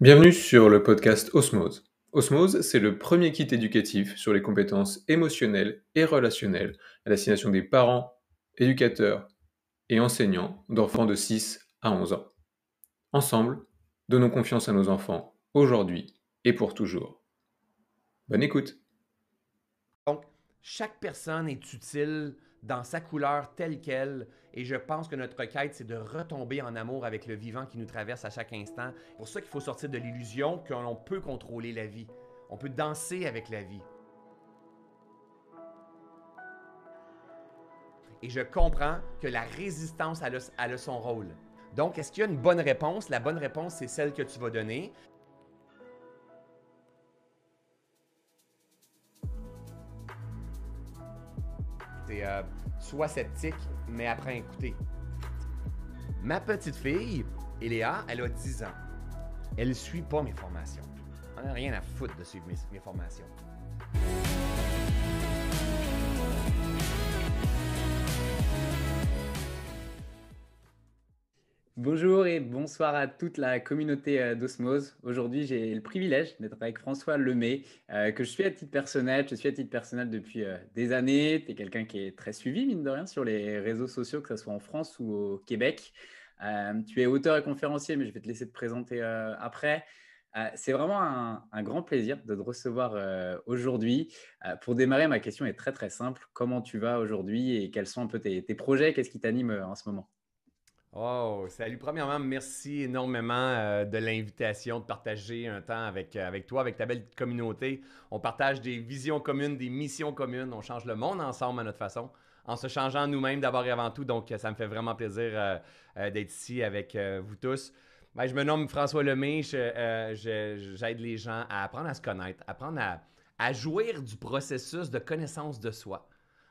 Bienvenue sur le podcast Osmose. Osmose, c'est le premier kit éducatif sur les compétences émotionnelles et relationnelles à destination des parents, éducateurs et enseignants d'enfants de 6 à 11 ans. Ensemble, donnons confiance à nos enfants aujourd'hui et pour toujours. Bonne écoute. Donc, chaque personne est utile dans sa couleur telle qu'elle. Et je pense que notre quête, c'est de retomber en amour avec le vivant qui nous traverse à chaque instant. Pour ça qu'il faut sortir de l'illusion qu'on peut contrôler la vie. On peut danser avec la vie. Et je comprends que la résistance a, a son rôle. Donc, est-ce qu'il y a une bonne réponse? La bonne réponse, c'est celle que tu vas donner. C'est euh, sois sceptique, mais à écouter. Ma petite fille, Eléa, elle a 10 ans. Elle suit pas mes formations. On n'a rien à foutre de suivre mes formations. Bonjour et bonsoir à toute la communauté euh, d'Osmose. Aujourd'hui, j'ai le privilège d'être avec François Lemay, euh, que je suis à titre personnel. Je suis à titre personnel depuis euh, des années. Tu es quelqu'un qui est très suivi, mine de rien, sur les réseaux sociaux, que ce soit en France ou au Québec. tu es auteur et conférencier, mais je vais te laisser te présenter après. C'est vraiment un, grand plaisir de te recevoir aujourd'hui. pour démarrer, ma question est très très simple. Comment tu vas aujourd'hui et quels sont un peu tes projets? Qu'est-ce qui t'anime en ce moment? Oh, salut. Premièrement, merci énormément euh, de l'invitation de partager un temps avec, euh, avec toi, avec ta belle communauté. On partage des visions communes, des missions communes. On change le monde ensemble à notre façon, en se changeant nous-mêmes d'abord et avant tout. Donc, ça me fait vraiment plaisir euh, d'être ici avec vous tous. Ben, je me nomme François Lemay. J'aide les gens à apprendre à se connaître, apprendre à, à jouir du processus de connaissance de soi.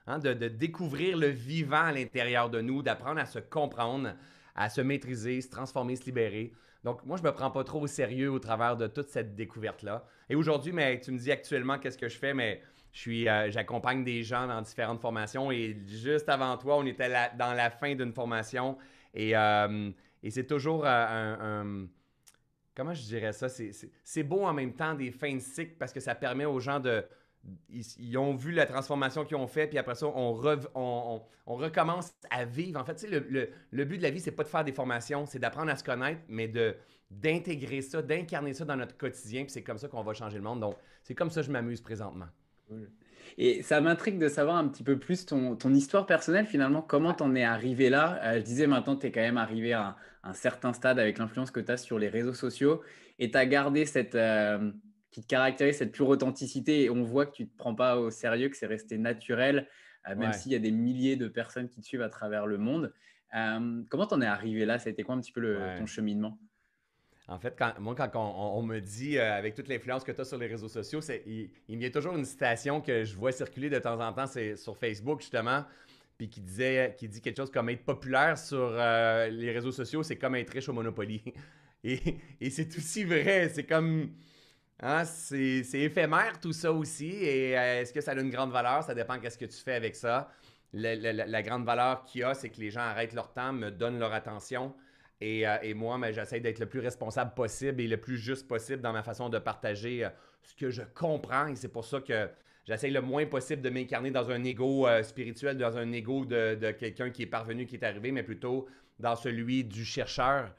Hein, de, découvrir le vivant à l'intérieur de nous, d'apprendre à se comprendre, à se maîtriser, se transformer, se libérer. Donc, moi, je me prends pas trop au sérieux au travers de toute cette découverte-là. Et aujourd'hui, mais tu me dis actuellement qu'est-ce que je fais, mais je suis, euh, j'accompagne des gens dans différentes formations. Et juste avant toi, on était dans la fin d'une formation. Et, euh, c'est toujours euh, un, Comment je dirais ça? C'est beau en même temps des fins de cycle parce que ça permet aux gens de, ils, ont vu la transformation qu'ils ont fait, puis après ça, on, on, recommence à vivre. En fait, le, le, but de la vie, c'est pas de faire des formations, c'est d'apprendre à se connaître, mais de d'intégrer ça, d'incarner ça dans notre quotidien, puis c'est comme ça qu'on va changer le monde. Donc, c'est comme ça que je m'amuse présentement. Et ça m'intrigue de savoir un petit peu plus ton, ton histoire personnelle, finalement, comment t'en es arrivé là? Euh, je disais maintenant, tu es quand même arrivé à un, certain stade avec l'influence que tu as sur les réseaux sociaux et tu as gardé cette, euh, qui te caractérise cette pure authenticité et on voit que tu ne te prends pas au sérieux, que c'est resté naturel, euh, même s'il y a des milliers de personnes qui te suivent à travers le monde. Euh, comment t'en es arrivé là? Ça a été quoi un petit peu le, ton cheminement? En fait, quand, moi, quand on, me dit, euh, avec toute l'influence que tu as sur les réseaux sociaux, il, il me vient toujours une citation que je vois circuler de temps en temps, c'est sur Facebook, justement, puis qui, disait, qui dit quelque chose comme être populaire sur les réseaux sociaux, c'est comme être riche au Monopoly. et, et c'est aussi vrai. C'est comme Hein, c'est éphémère tout ça aussi. Et euh, est-ce que ça a une grande valeur? Ça dépend qu'est-ce que tu fais avec ça. La, grande valeur qu'il y a, c'est que les gens arrêtent leur temps, me donnent leur attention. Et, euh, moi, ben, j'essaie d'être le plus responsable possible et le plus juste possible dans ma façon de partager euh, ce que je comprends. Et c'est pour ça que j'essaie le moins possible de m'incarner dans un ego spirituel, dans un ego de, de quelqu'un qui est parvenu, qui est arrivé, mais plutôt dans celui du chercheur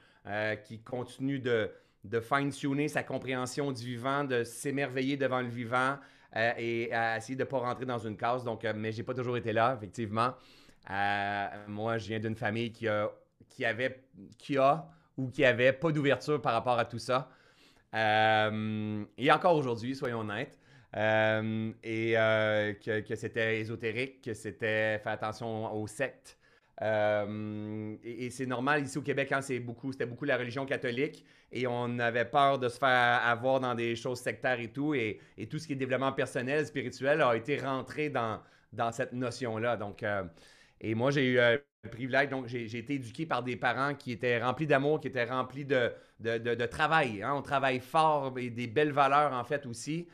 qui continue de de fine-tuner sa compréhension du vivant, de s'émerveiller devant le vivant euh, et essayer de ne pas rentrer dans une case. Donc, euh, mais j'ai pas toujours été là, effectivement. Euh, moi, je viens d'une famille qui a, qui avait, qui a ou qui avait pas d'ouverture par rapport à tout ça. et encore aujourd'hui, soyons honnêtes. et que, que c'était ésotérique, que c'était faire attention aux sectes, euh, et, c'est normal ici au Québec, hein, c'était beaucoup la religion catholique et on avait peur de se faire avoir dans des choses sectaires et tout. Et, tout ce qui est développement personnel, spirituel a été rentré dans, cette notion-là. Donc, euh, et moi, j'ai eu euh, le privilège, donc j'ai été éduqué par des parents qui étaient remplis d'amour, qui étaient remplis de, travail. Hein. On travaille fort et des belles valeurs en fait aussi.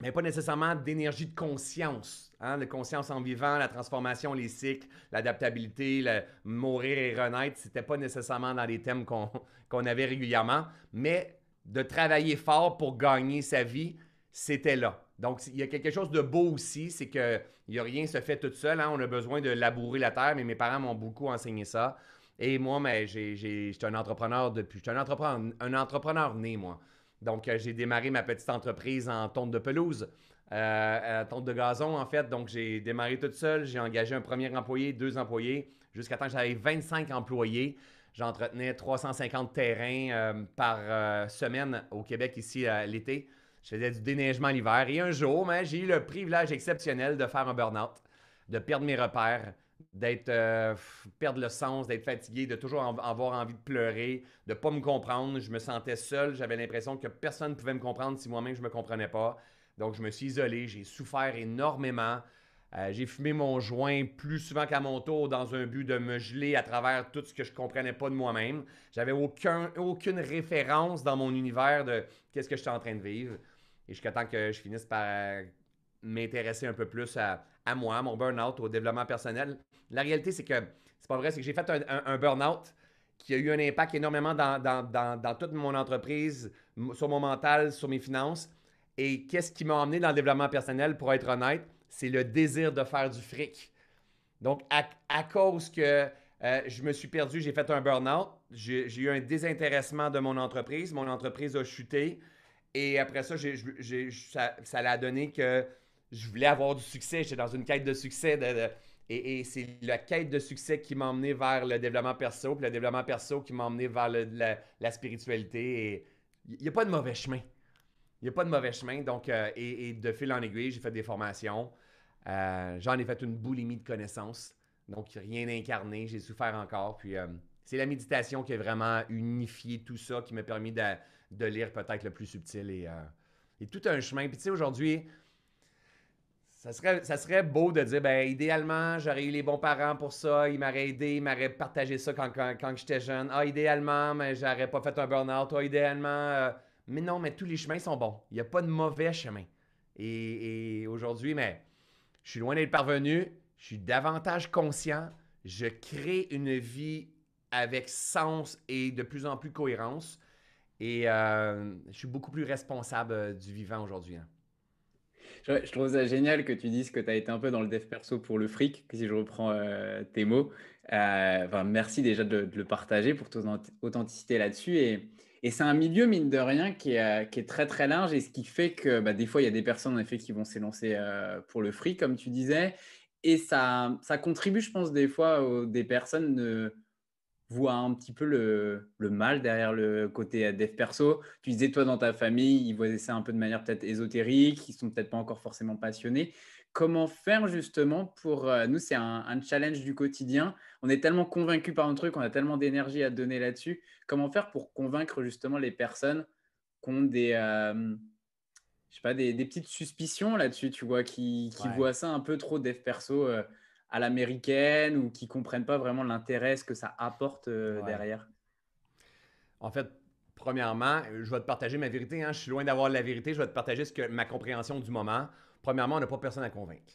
Mais pas nécessairement d'énergie de conscience. Hein? La conscience en vivant, la transformation, les cycles, l'adaptabilité, mourir et renaître, c'était pas nécessairement dans les thèmes qu'on avait régulièrement, mais de travailler fort pour gagner sa vie, c'était là. Donc, il y a quelque chose de beau aussi, c'est que il a rien se fait tout seul. Hein? On a besoin de labourer la terre, mais mes parents m'ont beaucoup enseigné ça. Et moi, mais j'ai, un entrepreneur depuis. J'étais un entrepreneur, un entrepreneur né, moi. Donc, euh, j'ai démarré ma petite entreprise en tonte de pelouse, euh, tonte de gazon, en fait. Donc, j'ai démarré toute seule. J'ai engagé un premier employé, deux employés, jusqu'à temps que j'avais 25 employés. J'entretenais 350 terrains euh, par euh, semaine au Québec ici l'été. Je faisais du déneigement l'hiver. Et un jour, ben, j'ai eu le privilège exceptionnel de faire un burn-out, de perdre mes repères, d'être euh, perdre le sens, d'être fatigué, de toujours avoir envie de pleurer, de pas me comprendre. Je me sentais seul. J'avais l'impression que personne ne pouvait me comprendre si moi-même je ne me comprenais pas. Donc, je me suis isolé. J'ai souffert énormément. Euh, j'ai fumé mon joint plus souvent qu'à mon tour dans un but de me geler à travers tout ce que je comprenais pas de moi-même. J'avais aucun, aucune référence dans mon univers de qu'est-ce que j'étais en train de vivre. Et jusqu'à temps que je finisse par euh, m'intéresser un peu plus à, moi, à mon burn-out, au développement personnel. La réalité, c'est que c'est pas vrai, c'est que j'ai fait un, burn-out qui a eu un impact énormément dans, dans, toute mon entreprise, sur mon mental, sur mes finances. Et qu'est-ce qui m'a emmené dans le développement personnel, pour être honnête? c'est le désir de faire du fric. Donc, à, cause que euh, je me suis perdu, j'ai fait un burn-out, j'ai eu un désintéressement de mon entreprise, mon entreprise a chuté. Et après ça, ça, ça a donné que je voulais avoir du succès. J'étais dans une quête de succès. et, c'est la quête de succès qui m'a emmené vers le développement perso, puis le développement perso qui m'a emmené vers la, spiritualité. Il n'y a pas de mauvais chemin. Il n'y a pas de mauvais chemin. Donc, euh, et, de fil en aiguille, j'ai fait des formations. Euh, j'en ai fait une boulimie de connaissances. Donc, rien d'incarné. J'ai souffert encore. Puis, euh, c'est la méditation qui a vraiment unifié tout ça, qui m'a permis de, lire peut-être le plus subtil et, et, tout un chemin. Puis, tu sais, aujourd'hui, ça serait, beau de dire, ben, idéalement, j'aurais eu les bons parents pour ça, ils m'auraient aidé, ils m'auraient partagé ça quand, j'étais jeune. Ah, idéalement, mais j'aurais pas fait un burn-out. Ah, idéalement. Mais non, mais tous les chemins sont bons. Il n'y a pas de mauvais chemin. Et, aujourd'hui, mais je suis loin d'être parvenu. Je suis davantage conscient. Je crée une vie avec sens et de plus en plus cohérence. Et euh, je suis beaucoup plus responsable euh, du vivant aujourd'hui. Hein. Je, trouve ça génial que tu dises que tu as été un peu dans le dev perso pour le fric, si je reprends euh, tes mots. merci déjà de, de, le partager pour ton authenticité là-dessus. Et, c'est un milieu, mine de rien, qui est, euh, qui est, très très large et ce qui fait que bah, des fois, il y a des personnes en effet qui vont s'élancer euh, pour le free, comme tu disais. Et ça, contribue, je pense, des fois, où des personnes ne voient un petit peu le, le, mal derrière le côté euh, dev perso. Tu disais, toi, dans ta famille, ils voyaient ça un peu de manière peut-être ésotérique, ils sont peut-être pas encore forcément passionnés. Comment faire justement pour... nous, c'est un, un, challenge du quotidien. On est tellement convaincu par un truc, on a tellement d'énergie à donner là-dessus. Comment faire pour convaincre justement les personnes qui ont des... je sais pas, des, des, petites suspicions là-dessus, tu vois, qui, qui voient ça un peu trop dev perso à l'américaine ou qui comprennent pas vraiment l'intérêt, ce que ça apporte derrière? En fait, premièrement, je vais te partager ma vérité. Hein. Je suis loin d'avoir la vérité. Je vais te partager ce que, ma compréhension du moment. Premièrement, on n'a pas personne à convaincre.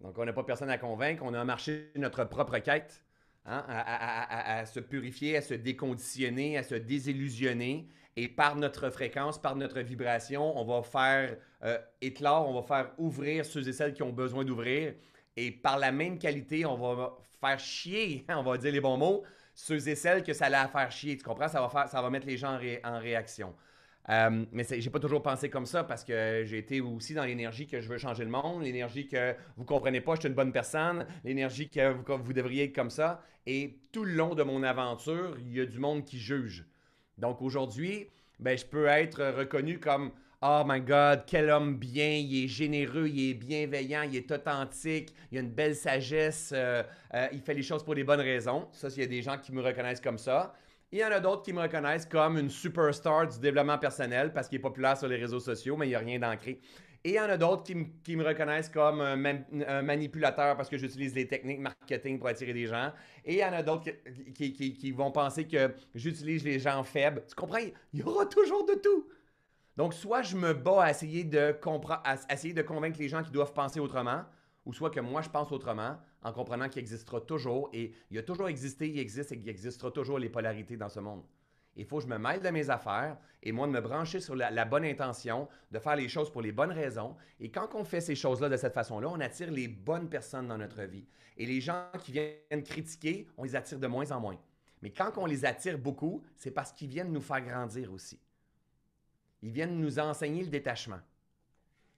Donc, on n'a pas personne à convaincre. On a marché notre propre quête hein, à, se purifier, à se déconditionner, à se désillusionner. Et par notre fréquence, par notre vibration, on va faire euh, éclore, on va faire ouvrir ceux et celles qui ont besoin d'ouvrir. Et par la même qualité, on va faire chier, on va dire les bons mots, ceux et celles que ça allait faire chier. Tu comprends? Ça va, faire, ça va mettre les gens en réaction. Euh, mais j'ai pas toujours pensé comme ça parce que j'ai été aussi dans l'énergie que je veux changer le monde, l'énergie que vous comprenez pas, je suis une bonne personne, l'énergie que vous, devriez être comme ça. Et tout le long de mon aventure, il y a du monde qui juge. Donc aujourd'hui, ben, je peux être reconnu comme Oh my God, quel homme bien, il est généreux, il est bienveillant, il est authentique, il a une belle sagesse, euh, euh, il fait les choses pour les bonnes raisons. Ça, il y a des gens qui me reconnaissent comme ça. Il y en a d'autres qui me reconnaissent comme une superstar du développement personnel parce qu'il est populaire sur les réseaux sociaux, mais il n'y a rien d'ancré. Et il y en a d'autres qui, me reconnaissent comme un, manipulateur parce que j'utilise les techniques marketing pour attirer des gens. Et il y en a d'autres qui, vont penser que j'utilise les gens faibles. Tu comprends? Il y aura toujours de tout. Donc, soit je me bats à essayer de, à essayer de convaincre les gens qui doivent penser autrement, ou soit que moi je pense autrement, en comprenant qu'il existera toujours, et il a toujours existé, il existe et qu'il existera toujours les polarités dans ce monde. Il faut que je me mêle de mes affaires et moi de me brancher sur la, bonne intention, de faire les choses pour les bonnes raisons. Et quand on fait ces choses-là de cette façon-là, on attire les bonnes personnes dans notre vie. Et les gens qui viennent critiquer, on les attire de moins en moins. Mais quand on les attire beaucoup, c'est parce qu'ils viennent nous faire grandir aussi. Ils viennent nous enseigner le détachement.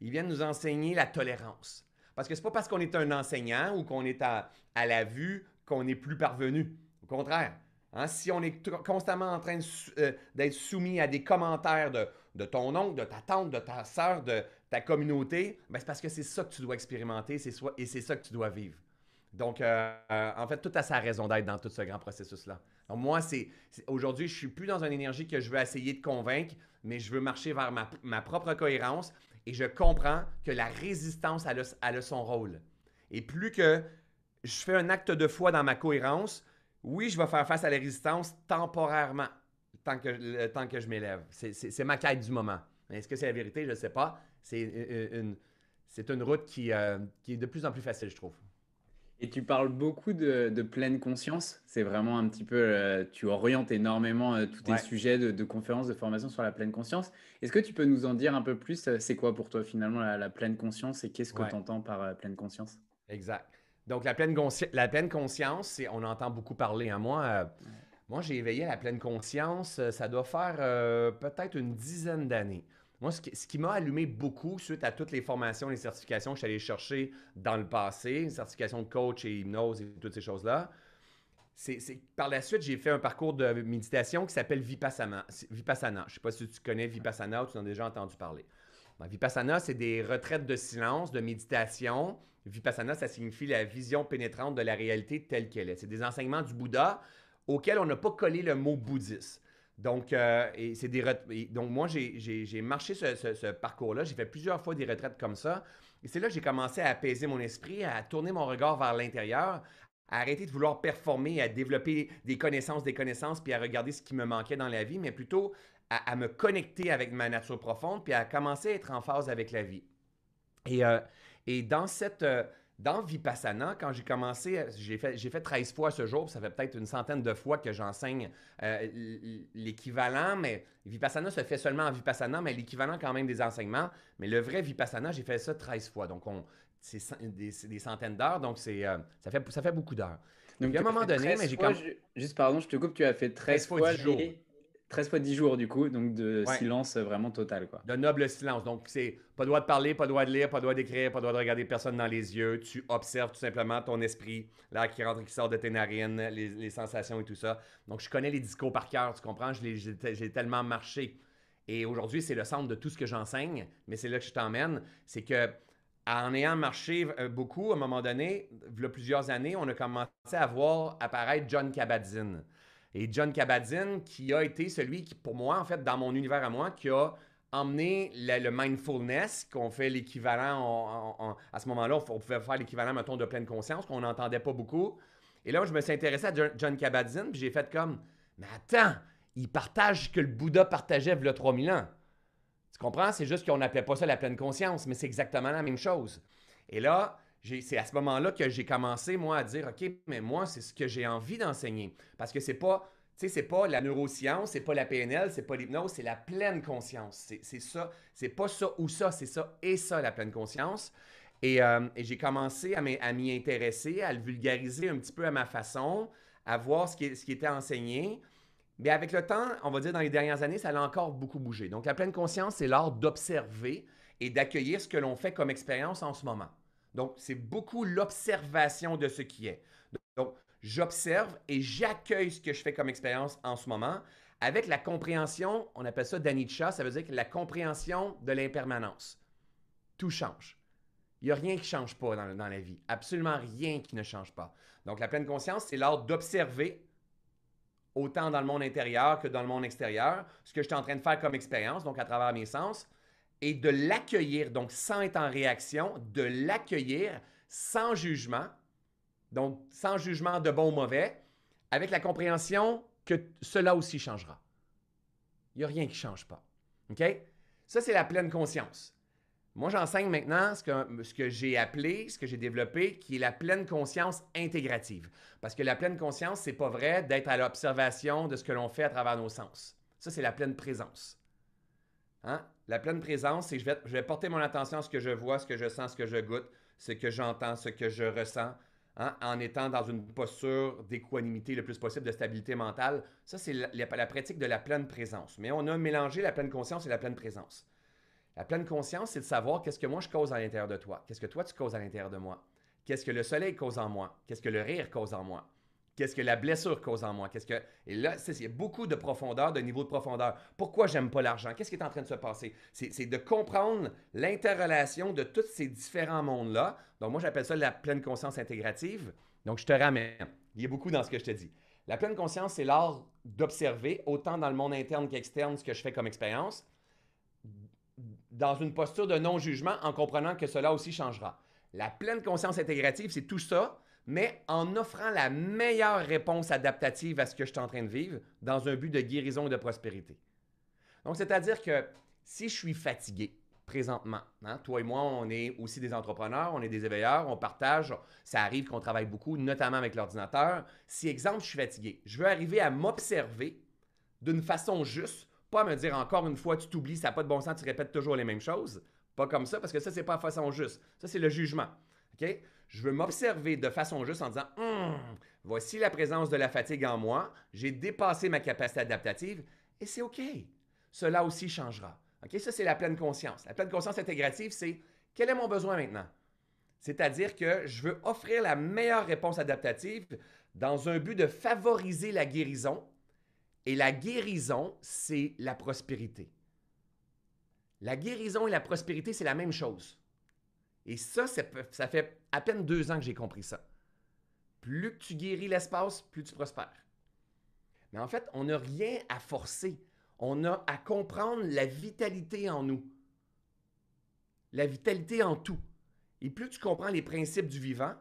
Ils viennent nous enseigner la tolérance. Parce que ce n'est pas parce qu'on est un enseignant ou qu'on est à, la vue qu'on est plus parvenu. Au contraire, hein, si on est constamment en train euh, d'être soumis à des commentaires de, ton oncle, de ta tante, de ta soeur, de ta communauté, ben c'est parce que c'est ça que tu dois expérimenter et c'est ça que tu dois vivre. Donc, euh, euh, en fait, tout a sa raison d'être dans tout ce grand processus-là. Moi, c'est aujourd'hui, je suis plus dans une énergie que je veux essayer de convaincre, mais je veux marcher vers ma, propre cohérence et je comprends que la résistance, elle a, son rôle. Et plus que je fais un acte de foi dans ma cohérence, oui, je vais faire face à la résistance temporairement, tant que, que je m'élève. C'est ma quête du moment. Est-ce que c'est la vérité? Je ne sais pas. C'est une, une, route qui, euh, qui est de plus en plus facile, je trouve. Et tu parles beaucoup de, pleine conscience. C'est vraiment un petit peu, euh, tu orientes énormément euh, tous tes sujets de, conférences, de formation sur la pleine conscience. Est-ce que tu peux nous en dire un peu plus euh, C'est quoi pour toi finalement la, pleine conscience et qu'est-ce que tu entends par pleine conscience? Exact. Donc la pleine, la pleine conscience, on entend beaucoup parler. Hein. Moi, moi j'ai éveillé la pleine conscience, ça doit faire peut-être une dizaine d'années. Moi, ce qui, m'a allumé beaucoup suite à toutes les formations, les certifications que je suis allé chercher dans le passé, certification de coach et hypnose et toutes ces choses-là, c'est par la suite, j'ai fait un parcours de méditation qui s'appelle Vipassana. Vipassana. Je ne sais pas si tu connais Vipassana ou tu en as déjà entendu parler. Ben, Vipassana, c'est des retraites de silence, de méditation. Vipassana, ça signifie la vision pénétrante de la réalité telle qu'elle est. C'est des enseignements du Bouddha auxquels on n'a pas collé le mot bouddhiste. Donc, euh, des donc moi, j'ai marché ce, parcours-là. J'ai fait plusieurs fois des retraites comme ça. Et c'est là que j'ai commencé à apaiser mon esprit, à tourner mon regard vers l'intérieur, à arrêter de vouloir performer, à développer des connaissances, des connaissances, puis à regarder ce qui me manquait dans la vie, mais plutôt à, me connecter avec ma nature profonde, puis à commencer à être en phase avec la vie. Et, euh, et dans cette... Euh, dans Vipassana, quand j'ai commencé, j'ai fait, j'ai fait 13 fois ce jour, ça fait peut-être une centaine de fois que j'enseigne euh, l'équivalent, mais Vipassana se fait seulement en Vipassana, mais l'équivalent quand même des enseignements. Mais le vrai Vipassana, j'ai fait ça 13 fois. Donc, on, c'est des, des, centaines d'heures, donc c'est, euh, ça, fait, ça fait beaucoup d'heures. Donc, à un moment donné, mais j'ai comme... Juste pardon, je te coupe, tu as fait 13, fois, fois jours. 13 fois 10 jours, du coup, donc de silence vraiment total. Quoi. De noble silence. Donc, c'est pas droit de parler, pas droit de lire, pas droit d'écrire, pas droit de regarder personne dans les yeux. Tu observes tout simplement ton esprit, l'air qui rentre et qui sort de tes narines, les, sensations et tout ça. Donc, je connais les discours par cœur, tu comprends? J'ai tellement marché. Et aujourd'hui, c'est le centre de tout ce que j'enseigne, mais c'est là que je t'emmène. C'est que en ayant marché euh, beaucoup, à un moment donné, il y a plusieurs années, on a commencé à voir apparaître John Kabat-Zinn. Et John Kabat-Zinn, qui a été celui qui, pour moi, en fait, dans mon univers à moi, qui a emmené le, mindfulness, qu'on fait l'équivalent, à ce moment-là, on pouvait faire l'équivalent, mettons, de pleine conscience, qu'on n'entendait pas beaucoup. Et là, je me suis intéressé à John Kabat-Zinn, puis j'ai fait comme, mais attends, il partage ce que le Bouddha partageait il y a 3000 ans. Tu comprends? C'est juste qu'on n'appelait pas ça la pleine conscience, mais c'est exactement la même chose. Et là, c'est à ce moment-là que j'ai commencé, moi, à dire, OK, mais moi, c'est ce que j'ai envie d'enseigner. Parce que c'est pas, tu sais, c'est pas la neuroscience, c'est pas la PNL, c'est pas l'hypnose, c'est la pleine conscience. C'est ça, c'est pas ça ou ça, c'est ça et ça, la pleine conscience. Et, euh, j'ai commencé à m'y intéresser, à le vulgariser un petit peu à ma façon, à voir ce qui, ce qui était enseigné. Mais avec le temps, on va dire dans les dernières années, ça a encore beaucoup bougé. Donc, la pleine conscience, c'est l'art d'observer et d'accueillir ce que l'on fait comme expérience en ce moment. Donc, c'est beaucoup l'observation de ce qui est. Donc, j'observe et j'accueille ce que je fais comme expérience en ce moment avec la compréhension, on appelle ça d'anicca, ça veut dire que la compréhension de l'impermanence. Tout change. Il n'y a rien qui ne change pas dans, dans, la vie. Absolument rien qui ne change pas. Donc, la pleine conscience, c'est l'art d'observer, autant dans le monde intérieur que dans le monde extérieur, ce que je suis en train de faire comme expérience, donc à travers mes sens, et de l'accueillir, donc sans être en réaction, de l'accueillir sans jugement, donc sans jugement de bon ou mauvais, avec la compréhension que cela aussi changera. Il n'y a rien qui ne change pas. OK? Ça, c'est la pleine conscience. Moi, j'enseigne maintenant ce que, j'ai appelé, ce que j'ai développé, qui est la pleine conscience intégrative. Parce que la pleine conscience, c'est pas vrai d'être à l'observation de ce que l'on fait à travers nos sens. Ça, c'est la pleine présence. Hein? La pleine présence, c'est je vais, je vais porter mon attention à ce que je vois, ce que je sens, ce que je goûte, ce que j'entends, ce que je ressens, Hein, en étant dans une posture d'équanimité le plus possible, de stabilité mentale. Ça, c'est la, pratique de la pleine présence. Mais on a mélangé la pleine conscience et la pleine présence. La pleine conscience, c'est de savoir qu'est-ce que moi je cause à l'intérieur de toi, qu'est-ce que toi tu causes à l'intérieur de moi, qu'est-ce que le soleil cause en moi, qu'est-ce que le rire cause en moi, Qu'est-ce que la blessure cause en moi? Qu'est-ce que... Et là, il y a beaucoup de profondeur, de niveau de profondeur. Pourquoi j'aime pas l'argent? Qu'est-ce qui est en train de se passer? C'est de comprendre l'interrelation de tous ces différents mondes-là. Donc, moi, j'appelle ça la pleine conscience intégrative. Donc, je te ramène. Il y a beaucoup dans ce que je te dis. La pleine conscience, c'est l'art d'observer, autant dans le monde interne qu'externe, ce que je fais comme expérience, dans une posture de non-jugement, en comprenant que cela aussi changera. La pleine conscience intégrative, c'est tout ça, mais en offrant la meilleure réponse adaptative à ce que je suis en train de vivre dans un but de guérison et de prospérité. Donc, c'est-à-dire que si je suis fatigué présentement, hein, toi et moi, on est aussi des entrepreneurs, on est des éveilleurs, on partage, ça arrive qu'on travaille beaucoup, notamment avec l'ordinateur. Si, exemple, je suis fatigué, je veux arriver à m'observer d'une façon juste, pas me dire encore une fois, tu t'oublies, ça n'a pas de bon sens, tu répètes toujours les mêmes choses. Pas comme ça, parce que ça, c'est pas façon juste. Ça, c'est le jugement. OK? Je veux m'observer de façon juste en disant hum, voici la présence de la fatigue en moi, j'ai dépassé ma capacité adaptative et c'est OK. Cela aussi changera. OK? Ça, c'est la pleine conscience. La pleine conscience intégrative, c'est quel est mon besoin maintenant? C'est-à-dire que je veux offrir la meilleure réponse adaptative dans un but de favoriser la guérison. Et la guérison, c'est la prospérité. La guérison et la prospérité, c'est la même chose. Et ça, ça fait à peine deux ans que j'ai compris ça. Plus tu guéris l'espace, plus tu prospères. Mais en fait, on n'a rien à forcer. On a à comprendre la vitalité en nous. La vitalité en tout. Et plus tu comprends les principes du vivant,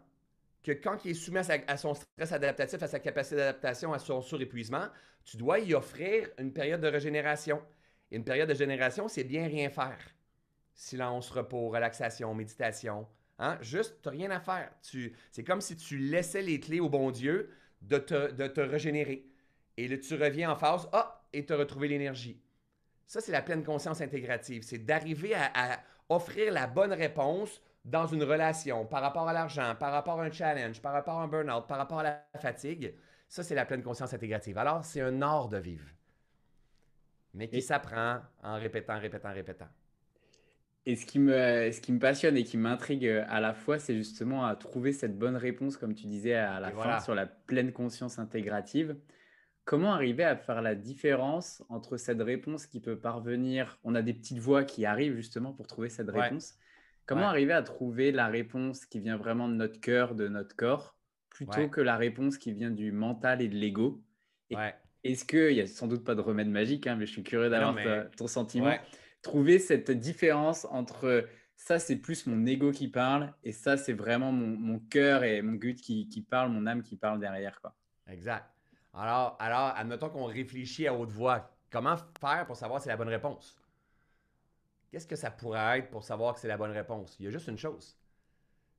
que quand il est soumis à, son stress adaptatif, à sa capacité d'adaptation, à son surépuisement, tu dois y offrir une période de régénération. Une période de régénération, c'est bien rien faire silence, repos, relaxation, méditation. Hein? Juste, tu n'as rien à faire. c'est comme si tu laissais les clés au bon Dieu de te, régénérer. Et là, tu reviens en phase, ah, et tu as retrouvé l'énergie. Ça, c'est la pleine conscience intégrative. C'est d'arriver à, à, offrir la bonne réponse dans une relation, par rapport à l'argent, par rapport à un challenge, par rapport à un burn-out, par rapport à la fatigue. Ça, c'est la pleine conscience intégrative. Alors, c'est un art de vivre, mais qui s'apprend en répétant, répétant, répétant. Et ce qui me, ce qui me passionne et qui m'intrigue euh, à la fois, c'est justement à trouver cette bonne réponse, comme tu disais à la fin, sur la pleine conscience intégrative. Comment arriver à faire la différence entre cette réponse qui peut parvenir, on a des petites voix qui arrivent justement pour trouver cette réponse. Comment arriver à trouver la réponse qui vient vraiment de notre cœur, de notre corps, plutôt que la réponse qui vient du mental et de l'ego? Est-ce qu'il n'y a sans doute pas de remède magique, hein, mais je suis curieux d'avoir ton sentiment trouver cette différence entre ça, c'est plus mon ego qui parle et ça, c'est vraiment mon, cœur et mon gut qui, qui, parle, mon âme qui parle derrière. Quoi. Exact. Alors, alors, admettons qu'on réfléchit à haute voix. Comment faire pour savoir si c'est la bonne réponse? Qu'est-ce que ça pourrait être pour savoir que c'est la bonne réponse? Il y a juste une chose.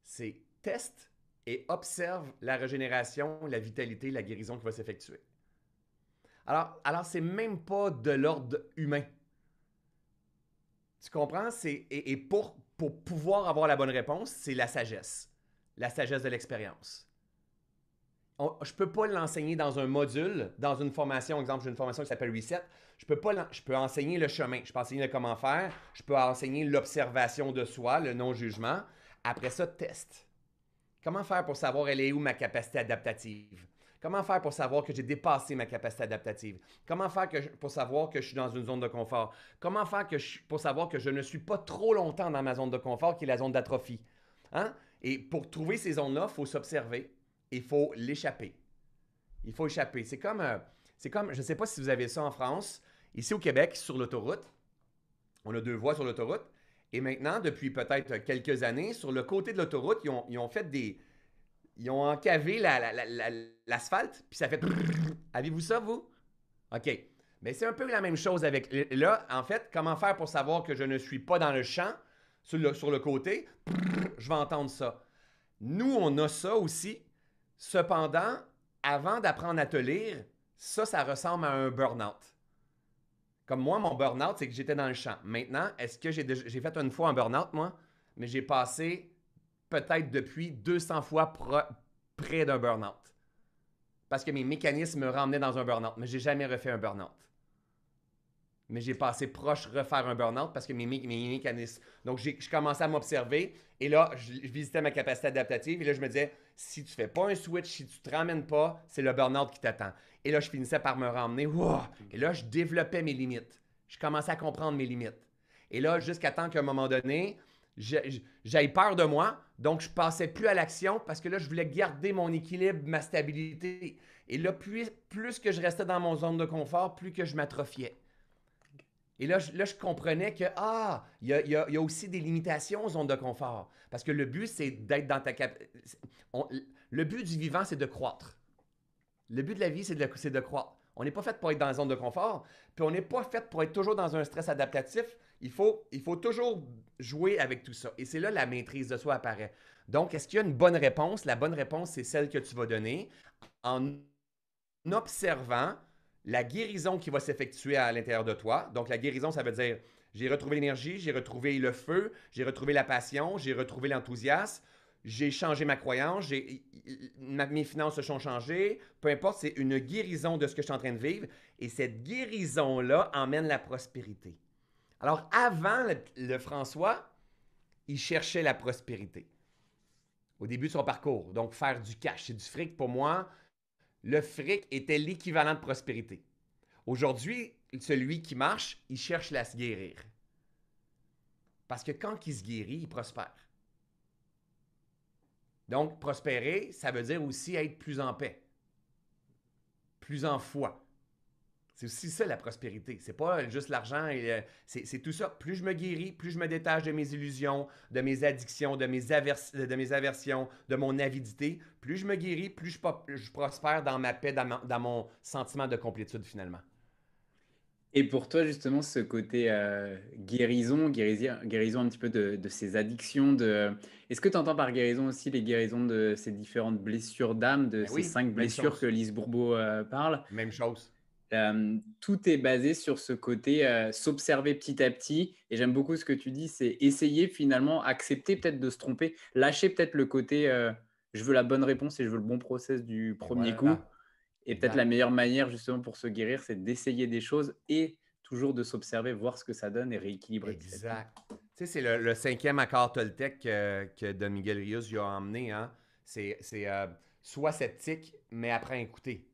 C'est teste et observe la régénération, la vitalité, la guérison qui va s'effectuer. Alors, alors c'est même pas de l'ordre humain. Tu comprends? C'est, et, pour, pouvoir avoir la bonne réponse, c'est la sagesse. La sagesse de l'expérience. je ne peux pas l'enseigner dans un module, dans une formation. Exemple, j'ai une formation qui s'appelle Reset. Je peux, pas je peux enseigner le chemin. Je peux enseigner le comment faire. Je peux enseigner l'observation de soi, le non-jugement. Après ça, test. Comment faire pour savoir elle est où ma capacité adaptative? Comment faire pour savoir que j'ai dépassé ma capacité adaptative? Comment faire pour savoir que je suis dans une zone de confort? Comment faire pour savoir que je ne suis pas trop longtemps dans ma zone de confort, qui est la zone d'atrophie? Hein? Et pour trouver ces zones-là, il faut s'observer et il faut l'échapper. Il faut échapper. C'est comme, euh, c'est comme, je ne sais pas si vous avez ça en France, ici au Québec, sur l'autoroute, on a deux voies sur l'autoroute. Et maintenant, depuis peut-être quelques années, sur le côté de l'autoroute, ils ont fait des, ils ont encavé l'asphalte, puis ça fait. Avez-vous ça, vous? OK. Mais c'est un peu la même chose avec. Là, en fait, comment faire pour savoir que je ne suis pas dans le champ, sur le, sur le côté? Je vais entendre ça. Nous, on a ça aussi. Cependant, avant d'apprendre à te lire, ça, ça ressemble à un burn-out. Comme moi, mon burn-out, c'est que j'étais dans le champ. Maintenant, est-ce que j'ai, j'ai fait une fois un burn-out, moi? Mais j'ai passé peut-être depuis 200 fois près d'un burn-out. Parce que mes mécanismes me ramenaient dans un burn-out. Mais j'ai jamais refait un burn-out mais j'ai passé proche refaire un burn-out parce que mes, mes, mécanismes. Donc, j'ai commencé à m'observer et là, je, visitais ma capacité adaptative et là, je me disais, si tu fais pas un switch, si tu te ramènes pas, c'est le burn-out qui t'attend. Et là, je finissais par me ramener. et là, je développais mes limites. Je commençais à comprendre mes limites. Et là, jusqu'à temps qu'à un moment donné, j'aille peur de moi, donc je passais plus à l'action parce que là, je voulais garder mon équilibre, ma stabilité. Et là, plus, que je restais dans mon zone de confort, plus que je m'atrophiais. Et là, je, là, je comprenais que, ah, il y a, aussi des limitations aux zones de confort. Parce que le but, c'est d'être dans ta capacité. Le but du vivant, c'est de croître. Le but de la vie, c'est de, de croître. On n'est pas fait pour être dans la zone de confort, puis on n'est pas fait pour être toujours dans un stress adaptatif. Il faut, toujours jouer avec tout ça. Et c'est là la maîtrise de soi apparaît. Donc, est-ce qu'il y a une bonne réponse? La bonne réponse, c'est celle que tu vas donner en observant la guérison qui va s'effectuer à l'intérieur de toi. Donc, la guérison, ça veut dire j'ai retrouvé l'énergie, j'ai retrouvé le feu, j'ai retrouvé la passion, j'ai retrouvé l'enthousiasme, j'ai changé ma croyance, mes finances se sont changées. Peu importe, c'est une guérison de ce que je suis en train de vivre. Et cette guérison-là emmène la prospérité. Alors, avant le François, il cherchait la prospérité au début de son parcours. Donc, faire du cash, c'est du fric pour moi le fric était l'équivalent de prospérité. Aujourd'hui, celui qui marche, il cherche à se guérir. Parce que quand il se guérit, il prospère. Donc, prospérer, ça veut dire aussi être plus en paix, plus en foi, c'est aussi ça la prospérité. C'est pas juste l'argent, c'est tout ça. Plus je me guéris, plus je me détache de mes illusions, de mes addictions, de mes, de mes aversions, de mon avidité. Plus je me guéris, plus je, prospère dans ma paix, dans, mon sentiment de complétude finalement. Et pour toi, justement, ce côté euh, guérison, guérison, guérison un petit peu de, ces addictions, de... est-ce que tu entends par guérison aussi les guérisons de ces différentes blessures d'âme, de ben ces cinq blessures que Lise Bourbeau euh, parle? Même chose tout est basé sur ce côté s'observer petit à petit. Et j'aime beaucoup ce que tu dis, c'est essayer finalement, accepter peut-être de se tromper, lâcher peut-être le côté je veux la bonne réponse et je veux le bon process du premier coup. Et peut-être la meilleure manière justement pour se guérir, c'est d'essayer des choses et toujours de s'observer, voir ce que ça donne et rééquilibrer. Exact. Tu sais, c'est le, cinquième accord Toltec que Don Miguel Rios y a emmené. Hein? C'est euh, soit sceptique, mais après écouter.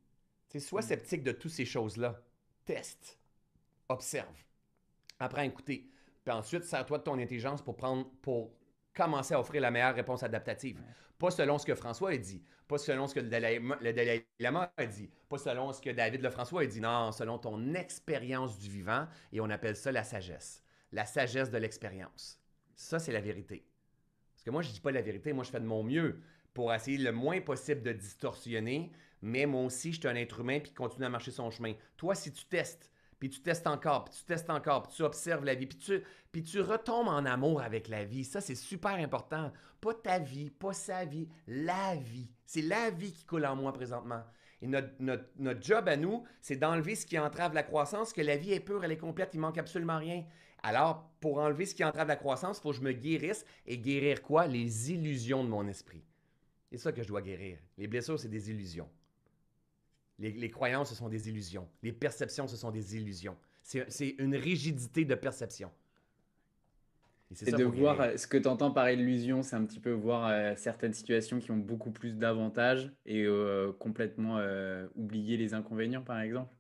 Sois mm. sceptique de toutes ces choses-là. Teste. Observe. Apprends à écouter. Puis ensuite, sers-toi de ton intelligence pour prendre, pour commencer à offrir la meilleure réponse adaptative. Pas selon ce que François a dit, pas selon ce que le Dalai, Lama a dit, pas selon ce que David Lefrançois a dit, non, selon ton expérience du vivant, et on appelle ça la sagesse. La sagesse de l'expérience. Ça, c'est la vérité. Parce que moi, je ne dis pas la vérité, moi, je fais de mon mieux pour essayer le moins possible de distorsionner mais moi aussi, je suis un être humain puis continue à marcher son chemin. Toi, si tu testes, puis tu testes encore, puis tu testes encore, puis tu observes la vie, puis tu, puis tu retombes en amour avec la vie, ça, c'est super important. Pas ta vie, pas sa vie, la vie. C'est la vie qui coule en moi présentement. Et notre, job à nous, c'est d'enlever ce qui entrave la croissance, que la vie est pure, elle est complète, il manque absolument rien. Alors, pour enlever ce qui entrave la croissance, il faut que je me guérisse. Et guérir quoi? Les illusions de mon esprit. C'est ça que je dois guérir. Les blessures, c'est des illusions. Les, croyances, ce sont des illusions. Les perceptions, ce sont des illusions. C'est une rigidité de perception. Et, de voir euh, ce que tu entends par illusion, c'est un petit peu voir euh, certaines situations qui ont beaucoup plus d'avantages et euh, complètement oublier les inconvénients, par exemple.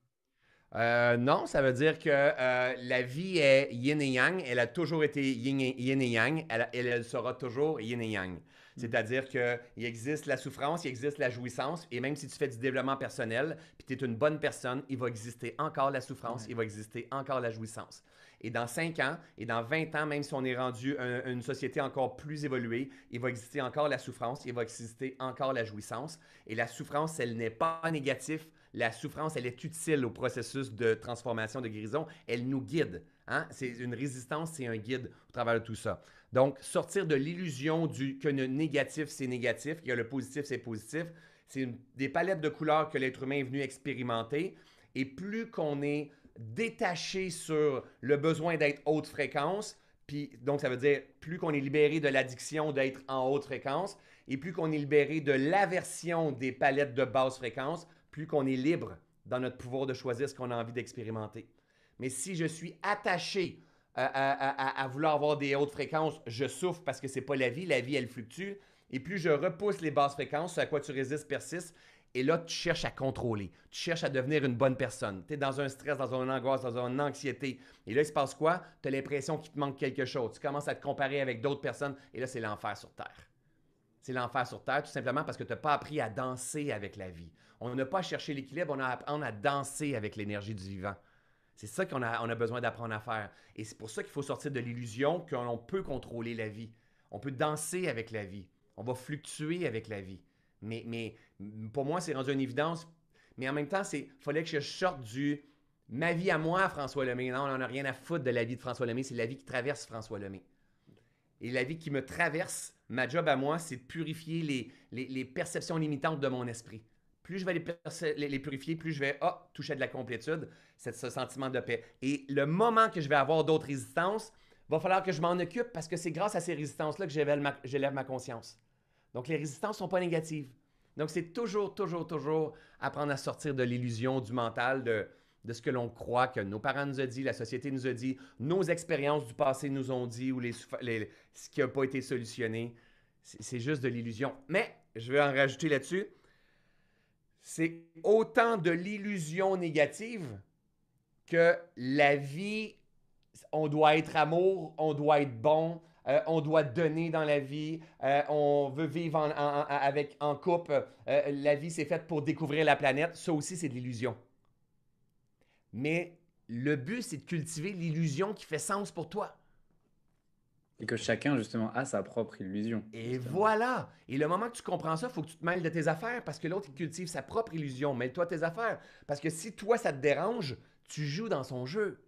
non, ça veut dire que la vie est yin et yang. Elle a toujours été yin et, yang. Elle, elle, sera toujours yin et yang. C'est-à-dire qu'il existe la souffrance, il existe la jouissance, et même si tu fais du développement personnel, puis tu es une bonne personne, il va exister encore la souffrance, il va exister encore la jouissance. Et dans 5 ans et dans 20 ans, même si on est rendu une société encore plus évoluée, il va exister encore la souffrance, il va exister encore la jouissance. Et la souffrance, elle n'est pas négative, la souffrance, elle est utile au processus de transformation, de guérison. Elle nous guide. Hein? C'est une résistance, c'est un guide au travers de tout ça. Donc, sortir de l'illusion que le négatif, c'est négatif, que le positif, c'est positif, c'est des palettes de couleurs que l'être humain est venu expérimenter. Et plus qu'on est détaché sur le besoin d'être haute fréquence, puis donc ça veut dire plus qu'on est libéré de l'addiction d'être en haute fréquence, et plus qu'on est libéré de l'aversion des palettes de basse fréquence, plus qu'on est libre dans notre pouvoir de choisir ce qu'on a envie d'expérimenter. Mais si je suis attaché à, vouloir avoir des hautes fréquences, je souffre parce que c'est pas la vie, la vie elle fluctue. Et plus je repousse les basses fréquences, ce à quoi tu résistes persiste. Et là, tu cherches à contrôler. Tu cherches à devenir une bonne personne. Tu es dans un stress, dans une angoisse, dans une anxiété. Et là, il se passe quoi? Tu as l'impression qu'il te manque quelque chose. Tu commences à te comparer avec d'autres personnes. Et là, c'est l'enfer sur Terre. C'est l'enfer sur Terre, tout simplement parce que tu n'as pas appris à danser avec la vie. On n'a pas cherché l'équilibre, on a appris à danser avec l'énergie du vivant. C'est ça qu'on a, a besoin d'apprendre à faire. Et c'est pour ça qu'il faut sortir de l'illusion qu'on peut contrôler la vie. On peut danser avec la vie. On va fluctuer avec la vie. Mais, pour moi, c'est rendu une évidence. Mais en même temps, il fallait que je sorte du ma vie à moi, François Lemay. Non, on n'en a rien à foutre de la vie de François Lemay. C'est la vie qui traverse François Lemay. Et la vie qui me traverse, ma job à moi, c'est de purifier les, perceptions limitantes de mon esprit. Plus je vais les, purifier, plus je vais oh, toucher de la complétude, ce sentiment de paix. Et le moment que je vais avoir d'autres résistances, va falloir que je m'en occupe parce que c'est grâce à ces résistances-là que j'élève ma, conscience. Donc, les résistances ne sont pas négatives. Donc, c'est toujours, toujours, toujours apprendre à sortir de l'illusion du mental, de, ce que l'on croit, que nos parents nous ont dit, la société nous a dit, nos expériences du passé nous ont dit, ou les, ce qui n'a pas été solutionné. C'est juste de l'illusion. Mais, je vais en rajouter là-dessus, c'est autant de l'illusion négative que la vie, on doit être amour, on doit être bon, euh, on doit donner dans la vie, euh, on veut vivre en, avec, en couple, euh, la vie c'est faite pour découvrir la planète, ça aussi c'est de l'illusion. Mais le but c'est de cultiver l'illusion qui fait sens pour toi. Et que chacun, justement, a sa propre illusion. Et voilà. Et le moment que tu comprends ça, il faut que tu te mêles de tes affaires parce que l'autre, il cultive sa propre illusion. Mêle-toi tes affaires. Parce que si toi, ça te dérange, tu joues dans son jeu.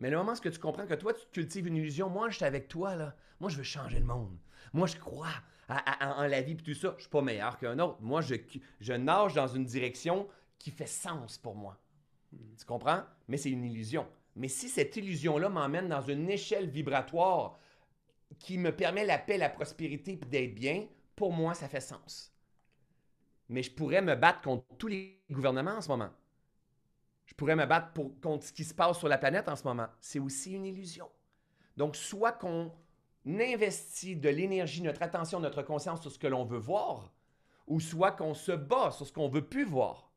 Mais le moment où tu comprends que toi, tu cultives une illusion, moi, je suis avec toi, là. Moi, je veux changer le monde. Moi, je crois en la vie et tout ça. Je suis pas meilleur qu'un autre. Moi, je, je nage dans une direction qui fait sens pour moi. Tu comprends? Mais c'est une illusion. Mais si cette illusion-là m'emmène dans une échelle vibratoire qui me permet la paix, la prospérité et d'être bien, pour moi, ça fait sens. Mais je pourrais me battre contre tous les gouvernements en ce moment. Je pourrais me battre contre ce qui se passe sur la planète en ce moment. C'est aussi une illusion. Donc, soit qu'on investit de l'énergie, notre attention, notre conscience sur ce que l'on veut voir, ou soit qu'on se bat sur ce qu'on veut plus voir.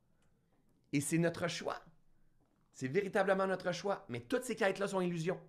Et c'est notre choix. C'est véritablement notre choix. Mais toutes ces quêtes-là sont illusions.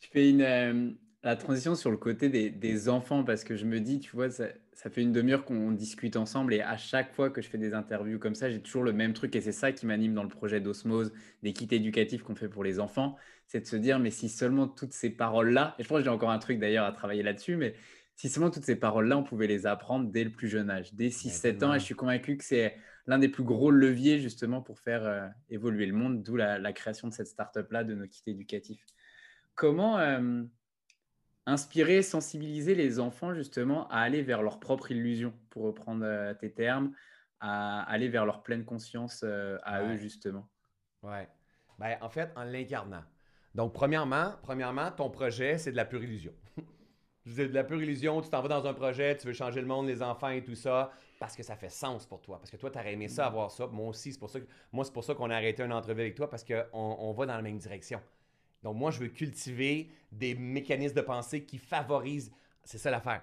Je fais une, euh, la transition sur le côté des, enfants parce que je me dis, tu vois, ça, fait une demi-heure qu'on discute ensemble et à chaque fois que je fais des interviews comme ça, j'ai toujours le même truc et c'est ça qui m'anime dans le projet d'osmose, des kits éducatifs qu'on fait pour les enfants, c'est de se dire, mais si seulement toutes ces paroles-là, et je crois que j'ai encore un truc d'ailleurs à travailler là-dessus, mais si seulement toutes ces paroles-là, on pouvait les apprendre dès le plus jeune âge, dès 6-7 ans, et je suis convaincu que c'est l'un des plus gros leviers justement pour faire euh, évoluer le monde, d'où la, création de cette startup-là, de nos kits éducatifs. Comment... Euh, inspirer, sensibiliser les enfants justement à aller vers leur propre illusion, pour reprendre euh, tes termes, à aller vers leur pleine conscience euh, à eux justement. Ouais. Ben, en fait, en l'incarnant. Donc, premièrement, premièrement, ton projet, c'est de la pure illusion. de la pure illusion, tu t'en vas dans un projet, tu veux changer le monde, les enfants et tout ça, parce que ça fait sens pour toi. Parce que toi, tu aurais aimé ça, avoir ça. Moi aussi, c'est pour ça que, moi, c'est pour ça qu'on a arrêté une entrevue avec toi, parce qu'on on va dans la même direction. Donc, moi, je veux cultiver des mécanismes de pensée qui favorisent, c'est ça l'affaire,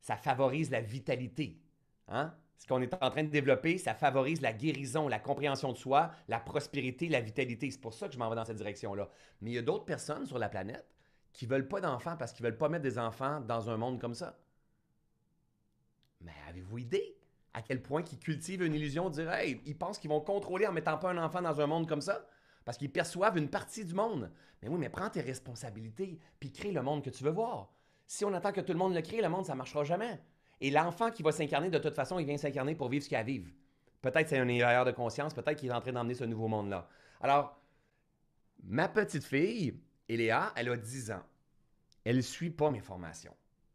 ça favorise la vitalité. Hein? Ce qu'on est en train de développer, ça favorise la guérison, la compréhension de soi, la prospérité, la vitalité. C'est pour ça que je m'en vais dans cette direction-là. Mais il y a d'autres personnes sur la planète qui ne veulent pas d'enfants parce qu'ils ne veulent pas mettre des enfants dans un monde comme ça. Mais avez-vous idée à quel point ils cultivent une illusion de dire Hey, ils pensent qu'ils vont contrôler en mettant pas un enfant dans un monde comme ça? Parce qu'ils perçoivent une partie du monde. Mais oui, mais prends tes responsabilités, puis crée le monde que tu veux voir. Si on attend que tout le monde le crée, le monde, ça ne marchera jamais. Et l'enfant qui va s'incarner, de toute façon, il vient s'incarner pour vivre ce qu'il a à vivre. Peut-être c'est un éveilleur de conscience, peut-être qu'il est en train d'emmener ce nouveau monde-là. Alors, ma petite fille, Eléa, elle a 10 ans. Elle ne suit pas mes formations.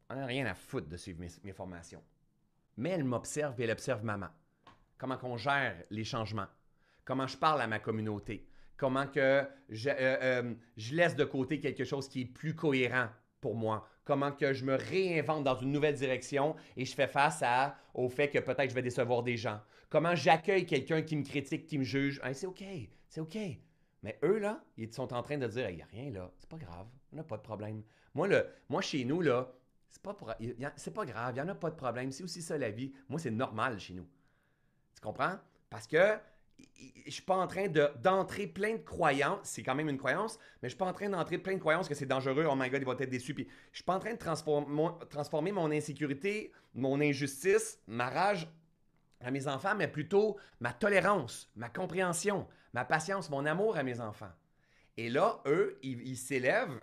Elle n'a rien à foutre de suivre mes, formations. Mais elle m'observe et elle observe maman. Comment on gère les changements. Comment je parle à ma communauté. Comment que je, euh, euh, je laisse de côté quelque chose qui est plus cohérent pour moi. Comment que je me réinvente dans une nouvelle direction et je fais face au fait que peut-être je vais décevoir des gens. Comment j'accueille quelqu'un qui me critique, qui me juge? c'est OK, c'est OK. Mais eux, là, ils sont en train de dire, il n'y a rien là, c'est pas grave, on n'a pas de problème. Moi, le, moi, chez nous, là, c'est pas, c'est pas grave, il n'y en a pas de problème, c'est aussi ça la vie. Moi, c'est normal chez nous. Tu comprends? Parce que je suis pas en train d'entrer plein de croyances, c'est quand même une croyance, mais je suis pas en train d'entrer plein de croyances que c'est dangereux, oh my god, il va être déçu. Puis je suis pas en train de transformer, mon insécurité, mon injustice, ma rage à mes enfants, mais plutôt ma tolérance, ma compréhension, ma patience, mon amour à mes enfants. Et là, eux, ils s'élèvent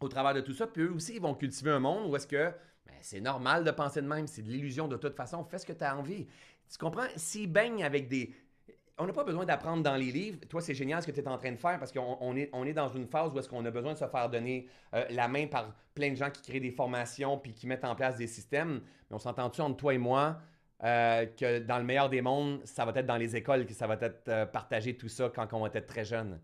au travers de tout ça, puis eux aussi, ils vont cultiver un monde où est-ce que ben, c'est normal de penser de même, c'est de l'illusion de toute façon, fais ce que tu as envie. Tu comprends? S'ils baignent avec des, on n'a pas besoin d'apprendre dans les livres. Toi, c'est génial ce que tu es en train de faire parce qu'on est, on est dans une phase où est-ce qu'on a besoin de se faire donner euh, la main par plein de gens qui créent des formations puis qui mettent en place des systèmes. Mais on s'entend-tu entre toi et moi euh, que dans le meilleur des mondes, ça va être dans les écoles que ça va être euh, partagé tout ça quand on va être très jeune?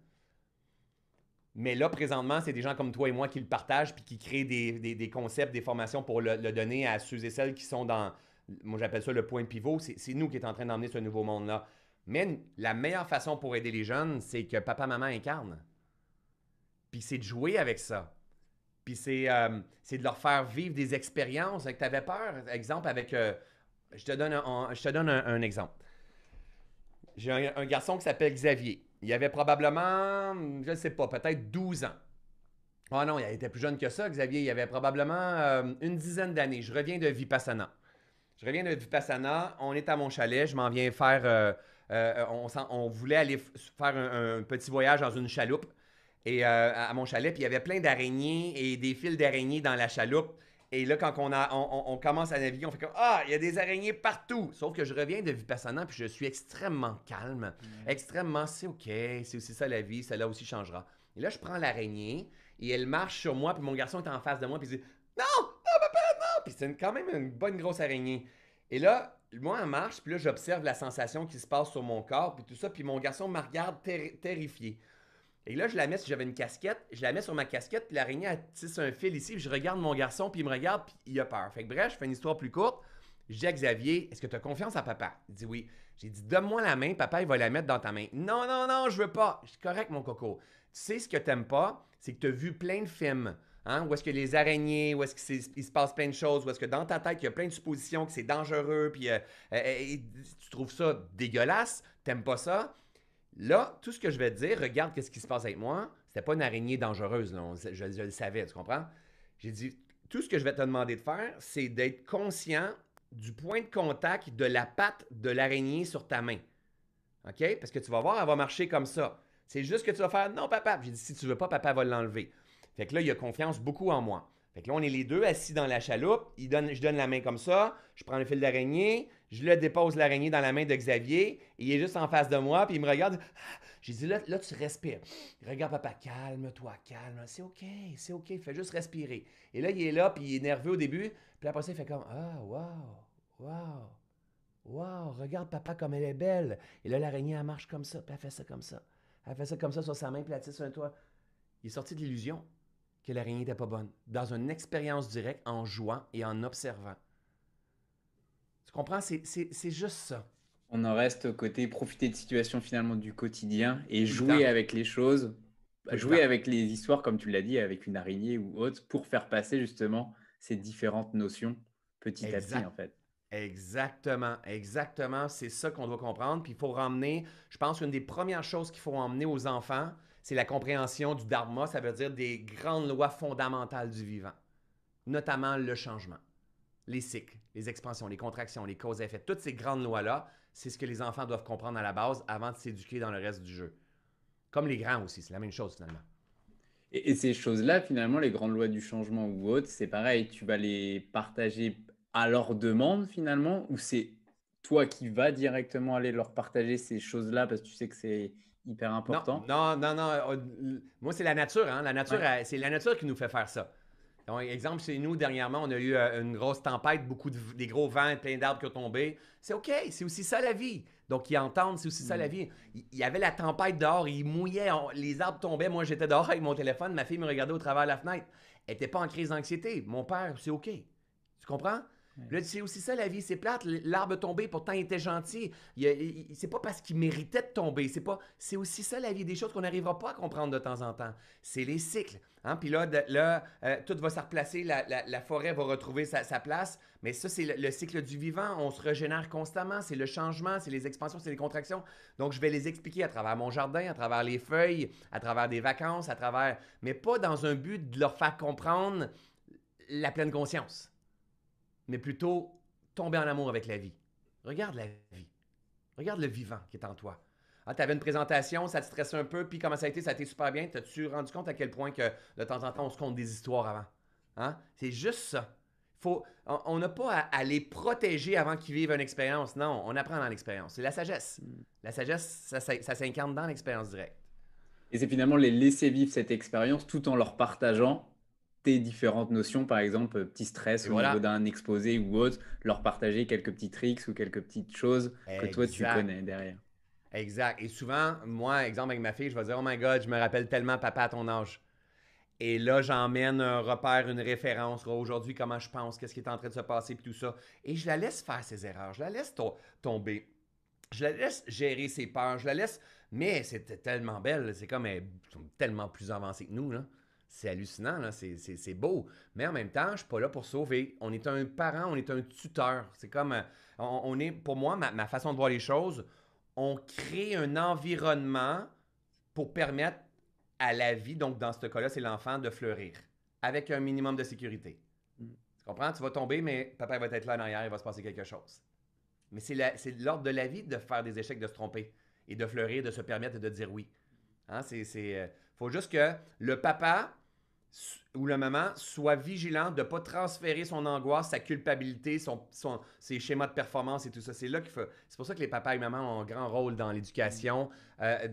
Mais là, présentement, c'est des gens comme toi et moi qui le partagent puis qui créent des, concepts, des formations pour le, le, donner à ceux et celles qui sont dans, moi j'appelle ça le point pivot. C'est nous qui est en train d'emmener ce nouveau monde-là. Mais la meilleure façon pour aider les jeunes, c'est que papa-maman incarne. Puis c'est de jouer avec ça. Puis c'est euh, de leur faire vivre des expériences. Que tu avais peur, exemple, avec. Euh, je te donne, un, je te donne un, exemple. J'ai un, garçon qui s'appelle Xavier. Il avait probablement, je ne sais pas, peut-être 12 ans. Ah non, il était plus jeune que ça, Xavier. Il avait probablement euh, une dizaine d'années. Je reviens de Vipassana. Je reviens de Vipassana. On est à mon chalet. Je m'en viens faire euh, on, voulait aller faire un, petit voyage dans une chaloupe et, euh, à mon chalet, puis il y avait plein d'araignées et des fils d'araignées dans la chaloupe. Et là, quand on, a, on, commence à naviguer, on fait comme Ah, il y a des araignées partout. Sauf que je reviens de Vipassana, puis je suis extrêmement calme, extrêmement c'est OK, c'est aussi ça la vie, celle-là aussi changera. Et là, je prends l'araignée et elle marche sur moi, puis mon garçon est en face de moi, puis il dit Non, non, papa, non. Puis c'est quand même une bonne grosse araignée. Et là, moi, en marche, puis là, j'observe la sensation qui se passe sur mon corps, puis tout ça, puis mon garçon me regarde terrifié. Et là, je la mets, si j'avais une casquette, je la mets sur ma casquette, puis l'araignée, elle tisse un fil ici, puis je regarde mon garçon, puis il me regarde, puis il a peur. Fait que bref, je fais une histoire plus courte. Je dis à Xavier, est-ce que tu as confiance à papa? Il dit oui. J'ai dit, donne-moi la main, papa, il va la mettre dans ta main. Non, non, non, je veux pas. Je suis correct, mon coco. Tu sais ce que t'aimes pas, c'est que tu as vu plein de films Hein? Où est-ce que les araignées, où est-ce qu'il se passe plein de choses, où est-ce que dans ta tête, il y a plein de suppositions que c'est dangereux, puis euh, euh, euh, tu trouves ça dégueulasse, t'aimes pas ça. Là, tout ce que je vais te dire, regarde qu'est-ce qui se passe avec moi. C'était pas une araignée dangereuse, je, le savais, tu comprends? J'ai dit, tout ce que je vais te demander de faire, c'est d'être conscient du point de contact de la patte de l'araignée sur ta main. OK? Parce que tu vas voir, elle va marcher comme ça. C'est juste que tu vas faire non, papa. J'ai dit, si tu veux pas, papa va l'enlever. Fait que là, il a confiance beaucoup en moi. Fait que là, on est les deux assis dans la chaloupe. Il donne, je donne la main comme ça. Je prends le fil d'araignée. Je le dépose l'araignée dans la main de Xavier. il est juste en face de moi. Puis il me regarde. J'ai dit, là, là, tu respires. Regarde, papa, calme-toi, calme. C'est OK, c'est OK. Fais juste respirer. Et là, il est là. Puis il est nerveux au début. Puis après ça, il fait comme Ah, wow, wow, wow. Regarde, papa, comme elle est belle. Et là, l'araignée, elle marche comme ça. Puis elle fait ça comme ça. Elle fait ça comme ça sur sa main. Puis elle sur un toit. Il est sorti de l'illusion que l'araignée n'était pas bonne. Dans une expérience directe, en jouant et en observant. Tu comprends? C'est juste ça. On en reste au côté profiter de situations finalement du quotidien et jouer avec les choses, jouer avec les histoires, comme tu l'as dit, avec une araignée ou autre, pour faire passer justement ces différentes notions petit à petit en fait. Exactement, exactement. C'est ça qu'on doit comprendre. Puis il faut ramener, je pense, une des premières choses qu'il faut emmener aux enfants, c'est la compréhension du dharma, ça veut dire des grandes lois fondamentales du vivant, notamment le changement, les cycles, les expansions, les contractions, les causes et effets. Toutes ces grandes lois-là, c'est ce que les enfants doivent comprendre à la base avant de s'éduquer dans le reste du jeu. Comme les grands aussi, c'est la même chose finalement. Et, ces choses-là, finalement, les grandes lois du changement ou autres, c'est pareil, tu vas les partager à leur demande finalement, ou c'est toi qui vas directement aller leur partager ces choses-là parce que tu sais que c'est hyper important. Non, non, non. Euh, moi, c'est la nature. Hein? La nature, c'est la nature qui nous fait faire ça. Donc, exemple, chez nous, dernièrement, on a eu euh, une grosse tempête, beaucoup de des gros vents, plein d'arbres qui ont tombé. C'est OK, c'est aussi ça la vie. Donc, ils entendent, c'est aussi ça la mm. vie. Il y avait la tempête dehors, il mouillait, les arbres tombaient. Moi, j'étais dehors avec mon téléphone, ma fille me regardait au travers de la fenêtre. Elle n'était pas en crise d'anxiété. Mon père, c'est OK. Tu comprends? Là, c'est aussi ça la vie, c'est plate. L'arbre tombé, pourtant il était gentil. C'est pas parce qu'il méritait de tomber. C'est pas. C'est aussi ça la vie, des choses qu'on n'arrivera pas à comprendre de temps en temps. C'est les cycles. Hein? Puis là, là euh, tout va se replacer, la, forêt va retrouver sa, place. Mais ça, c'est le, cycle du vivant. On se régénère constamment. C'est le changement, c'est les expansions, c'est les contractions. Donc, je vais les expliquer à travers mon jardin, à travers les feuilles, à travers des vacances, à travers. Mais pas dans un but de leur faire comprendre la pleine conscience mais plutôt tomber en amour avec la vie. Regarde la vie. Regarde le vivant qui est en toi. Ah, tu avais une présentation, ça te stressait un peu, puis comment ça a été, ça a été super bien. T'as-tu rendu compte à quel point que de temps en temps, on se compte des histoires avant? Hein? C'est juste ça. Faut, on n'a pas à, les protéger avant qu'ils vivent une expérience. Non, on apprend dans l'expérience. C'est la sagesse. Hmm. La sagesse, ça, ça s'incarne dans l'expérience directe. Et c'est finalement les laisser vivre cette expérience tout en leur partageant différentes notions, par exemple, petit stress au niveau d'un exposé ou autre, leur partager quelques petits tricks ou quelques petites choses que toi tu connais derrière. Exact. Et souvent, moi, exemple avec ma fille, je vais dire Oh my God, je me rappelle tellement papa à ton âge. Et là, j'emmène un repère, une référence. Aujourd'hui, comment je pense, qu'est-ce qui est en train de se passer, puis tout ça. Et je la laisse faire ses erreurs. Je la laisse tomber. Je la laisse gérer ses peurs. Je la laisse. Mais c'était tellement belle. C'est comme elle tellement plus avancée que nous. Là c'est hallucinant, c'est beau. Mais en même temps, je ne suis pas là pour sauver. On est un parent, on est un tuteur. C'est comme, euh, on, est, pour moi, ma, façon de voir les choses, on crée un environnement pour permettre à la vie, donc dans ce cas-là, c'est l'enfant, de fleurir avec un minimum de sécurité. Mm. Tu comprends? Tu vas tomber, mais papa va être là en arrière, il va se passer quelque chose. Mais c'est l'ordre de la vie de faire des échecs, de se tromper et de fleurir, de se permettre de dire oui. Hein? C'est, euh, faut juste que le papa ou le maman soit vigilant de ne pas transférer son angoisse, sa culpabilité, son, ses schémas de performance et tout ça. C'est là. C'est pour ça que les papas et mamans ont un grand rôle dans l'éducation. Euh,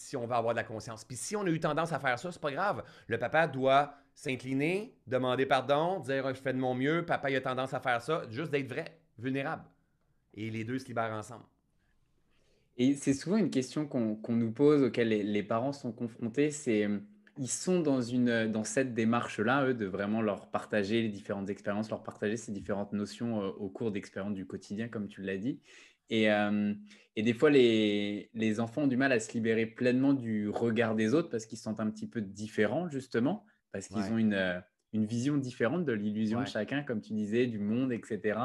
si on veut avoir de la conscience. Puis si on a eu tendance à faire ça, c'est pas grave. Le papa doit s'incliner, demander pardon, dire je fais de mon mieux, papa il a tendance à faire ça, juste d'être vrai, vulnérable. Et les deux se libèrent ensemble. Et c'est souvent une question qu'on nous pose, auquel les, parents sont confrontés, c'est ils sont dans, une, dans cette démarche-là, eux, de vraiment leur partager les différentes expériences, leur partager ces différentes notions euh, au cours d'expériences du quotidien, comme tu l'as dit. Et, euh, et, des fois, les, les, enfants ont du mal à se libérer pleinement du regard des autres parce qu'ils se sentent un petit peu différents, justement, parce qu'ils ont une, une vision différente de l'illusion de chacun, comme tu disais, du monde, etc.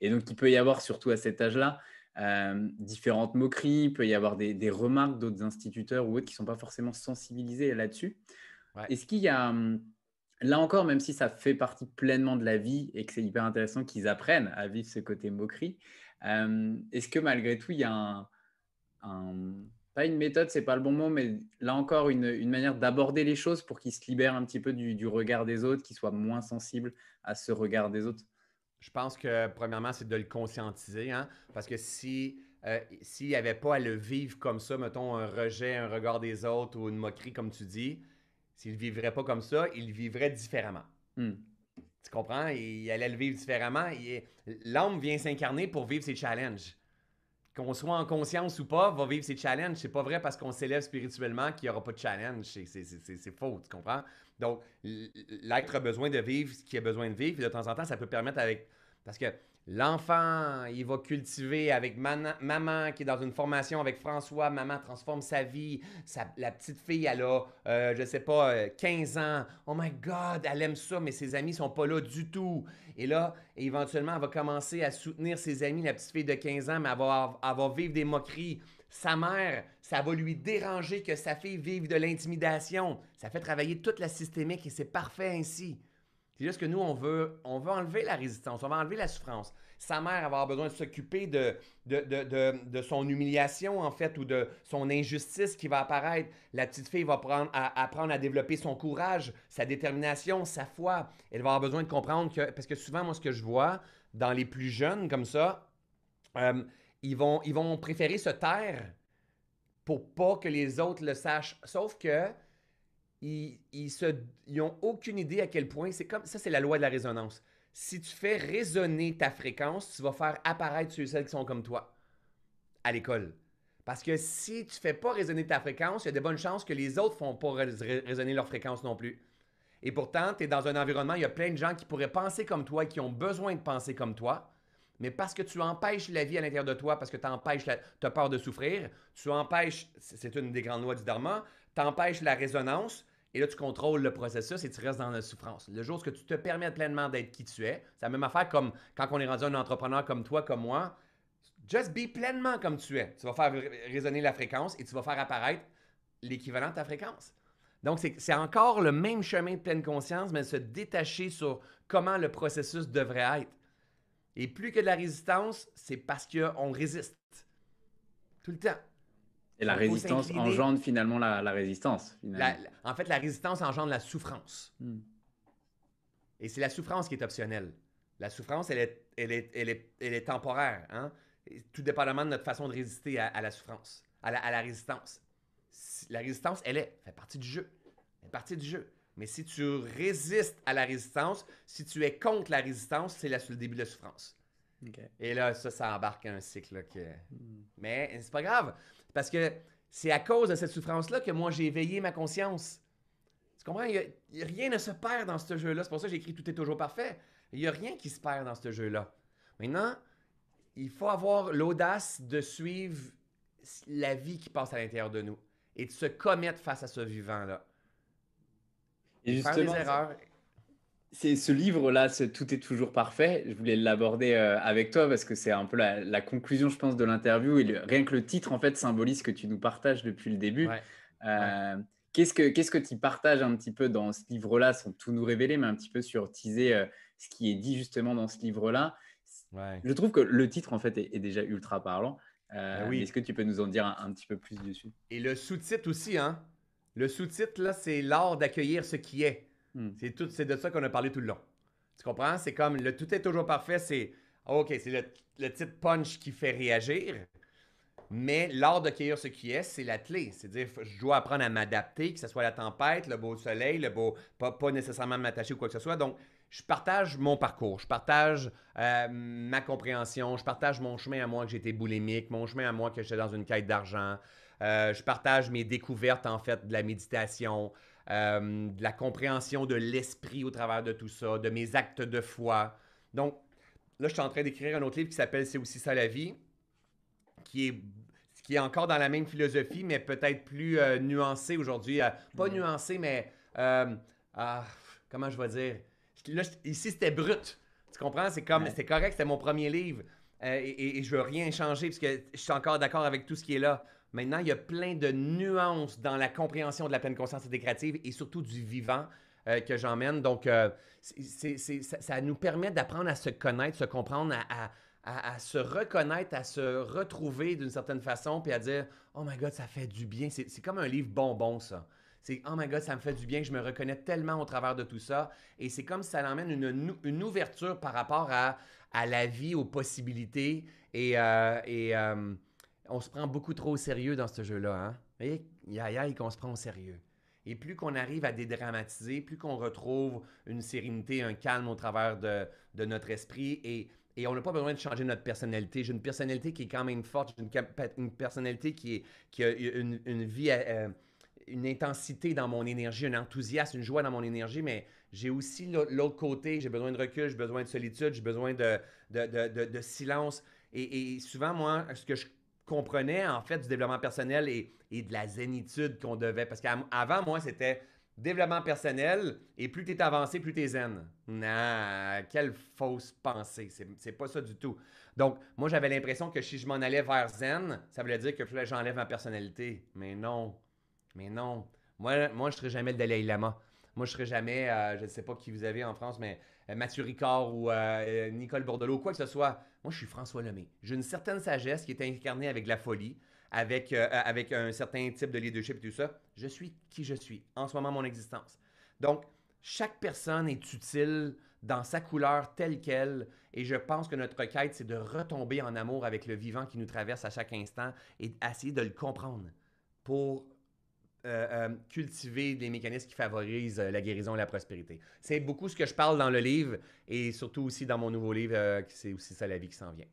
Et donc, il peut y avoir, surtout à cet âge-là, euh, différentes moqueries, il peut y avoir des, remarques d'autres instituteurs ou autres qui ne sont pas forcément sensibilisés là-dessus. Est-ce qu'il y a, hum, là encore, même si ça fait partie pleinement de la vie et que c'est hyper intéressant qu'ils apprennent à vivre ce côté moquerie, euh, est-ce que malgré tout, il y a un, pas une méthode, c'est pas le bon mot, mais là encore, une, manière d'aborder les choses pour qu'ils se libèrent un petit peu du, du regard des autres, qu'ils soient moins sensibles à ce regard des autres? Je pense que, premièrement, c'est de le conscientiser, hein, parce que si euh, s'il n'y avait pas à le vivre comme ça, mettons un rejet, un regard des autres ou une moquerie, comme tu dis, s'il ne vivrait pas comme ça, il vivrait différemment. Hmm. Tu comprends? Il allait le vivre différemment. L'homme vient s'incarner pour vivre ses challenges. Qu'on soit en conscience ou pas, va vivre ses challenges. C'est pas vrai parce qu'on s'élève spirituellement qu'il n'y aura pas de challenge. C'est faux, tu comprends? Donc, l'être a besoin de vivre ce qu'il a besoin de vivre. Et de temps en temps, ça peut permettre avec. Parce que l'enfant, il va cultiver avec maman qui est dans une formation avec François. Maman transforme sa vie. la petite fille, elle a, euh, je sais pas, 15 euh, ans. Oh my God, elle aime ça, mais ses amis sont pas là du tout. Et là, éventuellement, elle va commencer à soutenir ses amis, la petite fille de 15 ans, mais elle va, elle va vivre des moqueries. Sa mère, ça va lui déranger que sa fille vive de l'intimidation. Ça fait travailler toute la systémique et c'est parfait ainsi. C'est juste que nous, on veut, on veut enlever la résistance, on veut enlever la souffrance. Sa mère va avoir besoin de s'occuper de son humiliation, en fait, ou de son injustice qui va apparaître. La petite fille va apprendre à développer son courage, sa détermination, sa foi. Elle va avoir besoin de comprendre que, parce que souvent, moi, ce que je vois dans les plus jeunes comme ça, euh, ils, vont, ils préférer se taire pour pas que les autres le sachent. Sauf que ils, ils, se, ils ont aucune idée à quel point c'est comme ça, c'est la loi de la résonance. Si tu fais résonner ta fréquence, tu vas faire apparaître ceux et celles qui sont comme toi à l'école. Parce que si tu fais pas résonner ta fréquence, il y a de bonnes chances que les autres font pas résonner leur fréquence non plus. Et pourtant, tu es dans un environnement, il y a plein de gens qui pourraient penser comme toi qui ont besoin de penser comme toi. Mais parce que tu empêches la vie à l'intérieur de toi, parce que tu empêches, as peur de souffrir, tu empêches, c'est une des grandes lois du Dharma, tu empêches la résonance, et là, tu contrôles le processus et tu restes dans la souffrance. Le jour où tu te permets pleinement d'être qui tu es, c'est la même affaire comme quand on est rendu un entrepreneur comme toi, comme moi. Just be pleinement comme tu es. Tu vas faire résonner la fréquence et tu vas faire apparaître l'équivalent de ta fréquence. Donc, c'est encore le même chemin de pleine conscience, mais se détacher sur comment le processus devrait être. Et plus que de la résistance, c'est parce qu'on résiste. Tout le temps. Et la résistance engendre finalement la, résistance. en fait, la résistance engendre la souffrance. Hmm. Et c'est la souffrance qui est optionnelle. La souffrance, elle est, elle est, elle est, elle est temporaire, hein? tout dépendamment de notre façon de résister à, la souffrance, à la, à la, résistance. La résistance, elle est, fait partie du jeu. Elle fait partie du jeu. Mais si tu résistes à la résistance, si tu es contre la résistance, c'est le début de la souffrance. Et là, ça, ça embarque un cycle. Que... Hmm. Mais c'est pas grave. Parce que c'est à cause de cette souffrance-là que moi, j'ai éveillé ma conscience. Tu comprends? Il y a, rien ne se perd dans ce jeu-là. C'est pour ça que j'ai écrit Tout est toujours parfait. Il n'y a rien qui se perd dans ce jeu-là. Maintenant, il faut avoir l'audace de suivre la vie qui passe à l'intérieur de nous et de se commettre face à ce vivant-là. Et justement, faire des erreurs. C'est ce livre-là, Tout est toujours parfait. Je voulais l'aborder euh, avec toi parce que c'est un peu la, conclusion, je pense, de l'interview. Et rien que le titre, en fait, symbolise ce que tu nous partages depuis le début. Euh, qu'est-ce que qu'est-ce que tu partages un petit peu dans ce livre-là, sans tout nous révéler, mais un petit peu sur teaser euh, ce qui est dit justement dans ce livre-là? Je trouve que le titre, en fait, est, déjà ultra parlant. Ben oui. Est-ce que tu peux nous en dire un, un petit peu plus dessus? Et le sous-titre aussi, hein Le sous-titre, là, c'est l'art d'accueillir ce qui est. Hmm. C'est tout, c'est de ça qu'on a parlé tout le long. Tu comprends? C'est comme le tout est toujours parfait, c'est OK, c'est le, le petit punch qui fait réagir. Mais l'art d'accueillir ce qui est, c'est la clé. C'est-à-dire, je dois apprendre à m'adapter, que ce soit la tempête, le beau soleil, le beau. Pas, pas nécessairement m'attacher ou quoi que ce soit. Donc, je partage mon parcours, je partage euh, ma compréhension, je partage mon chemin à moi que j'étais boulimique, mon chemin à moi que j'étais dans une quête d'argent. Euh, je partage mes découvertes, en fait, de la méditation, euh, de la compréhension de l'esprit au travers de tout ça, de mes actes de foi. Donc, là, je suis en train d'écrire un autre livre qui s'appelle C'est aussi ça la vie, qui est, qui est encore dans la même philosophie, mais peut-être plus euh, nuancé aujourd'hui. Euh, pas mm. nuancé, mais ah, comment je vais dire? Là, ici, c'était brut. Tu comprends? C'est comme, c'était correct, c'était mon premier livre. et, et, je veux rien changer parce que je suis encore d'accord avec tout ce qui est là. Maintenant, il y a plein de nuances dans la compréhension de la pleine conscience intégrative et surtout du vivant euh, que j'emmène. Donc, euh, ça, nous permet d'apprendre à se connaître, se comprendre, à, se reconnaître, à se retrouver d'une certaine façon, puis à dire Oh my God, ça fait du bien. C'est comme un livre bonbon, ça. C'est Oh my God, ça me fait du bien, je me reconnais tellement au travers de tout ça. Et c'est comme ça emmène une, ouverture par rapport à, la vie, aux possibilités et. Euh, et on se prend beaucoup trop au sérieux dans ce jeu-là. Hein? Et aïe qu'on se prend au sérieux. Et plus qu'on arrive à dédramatiser, plus qu'on retrouve une sérénité, un calme au travers de, notre esprit et, on n'a pas besoin de changer notre personnalité. J'ai une personnalité qui est quand même forte, j'ai une, personnalité qui, est, a une, vie, euh, euh, une intensité dans mon énergie, un enthousiasme, une joie dans mon énergie, mais j'ai aussi l'autre côté, j'ai besoin de recul, j'ai besoin de solitude, j'ai besoin de, de, silence. Et, et, souvent, moi, ce que je comprenais en fait du développement personnel et, de la zénitude qu'on devait. Parce qu'avant, moi, c'était développement personnel et plus tu es avancé, plus tu es zen. Non, quelle fausse pensée. C'est pas ça du tout. Donc, moi, j'avais l'impression que si je m'en allais vers zen, ça voulait dire que j'enlève ma personnalité. Mais non. Mais non. Moi, moi je serais jamais le Dalai Lama. Moi, je serais jamais, euh, je ne sais pas qui vous avez en France, mais euh, Mathieu Ricard ou euh, Nicole Bordelot, quoi que ce soit. Moi, je suis François Lemay. J'ai une certaine sagesse qui est incarnée avec la folie, avec, euh, avec un certain type de leadership et tout ça. Je suis qui je suis, en ce moment, mon existence. Donc, chaque personne est utile dans sa couleur telle qu'elle. Et je pense que notre quête, c'est de retomber en amour avec le vivant qui nous traverse à chaque instant et essayer de le comprendre pour euh, euh, cultiver des mécanismes qui favorisent euh, la guérison et la prospérité. C'est beaucoup ce que je parle dans le livre et surtout aussi dans mon nouveau livre, c'est aussi ça la vie qui s'en vient.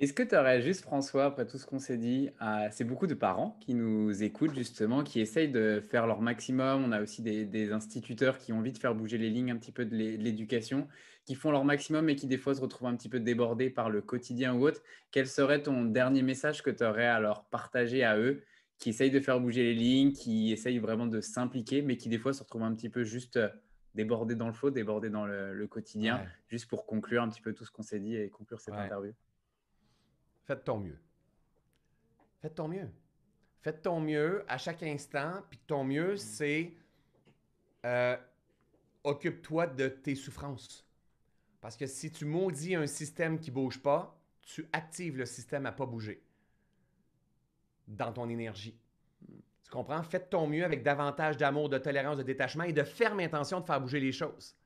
Est-ce que tu aurais juste, François, après tout ce qu'on s'est dit, c'est beaucoup de parents qui nous écoutent justement, qui essayent de faire leur maximum. On a aussi des, instituteurs qui ont envie de faire bouger les lignes un petit peu de l'éducation, qui font leur maximum et qui des fois se retrouvent un petit peu débordés par le quotidien ou autre. Quel serait ton dernier message que tu aurais à leur partager à eux, qui essayent de faire bouger les lignes, qui essayent vraiment de s'impliquer, mais qui des fois se retrouvent un petit peu juste euh, débordés dans le faux, débordés dans le, quotidien, juste pour conclure un petit peu tout ce qu'on s'est dit et conclure cette interview Faites ton mieux. Faites ton mieux. Faites ton mieux à chaque instant. Puis ton mieux, mm. c'est euh, occupe-toi de tes souffrances. Parce que si tu maudis un système qui ne bouge pas, tu actives le système à ne pas bouger dans ton énergie. Tu comprends? Faites ton mieux avec davantage d'amour, de tolérance, de détachement et de ferme intention de faire bouger les choses.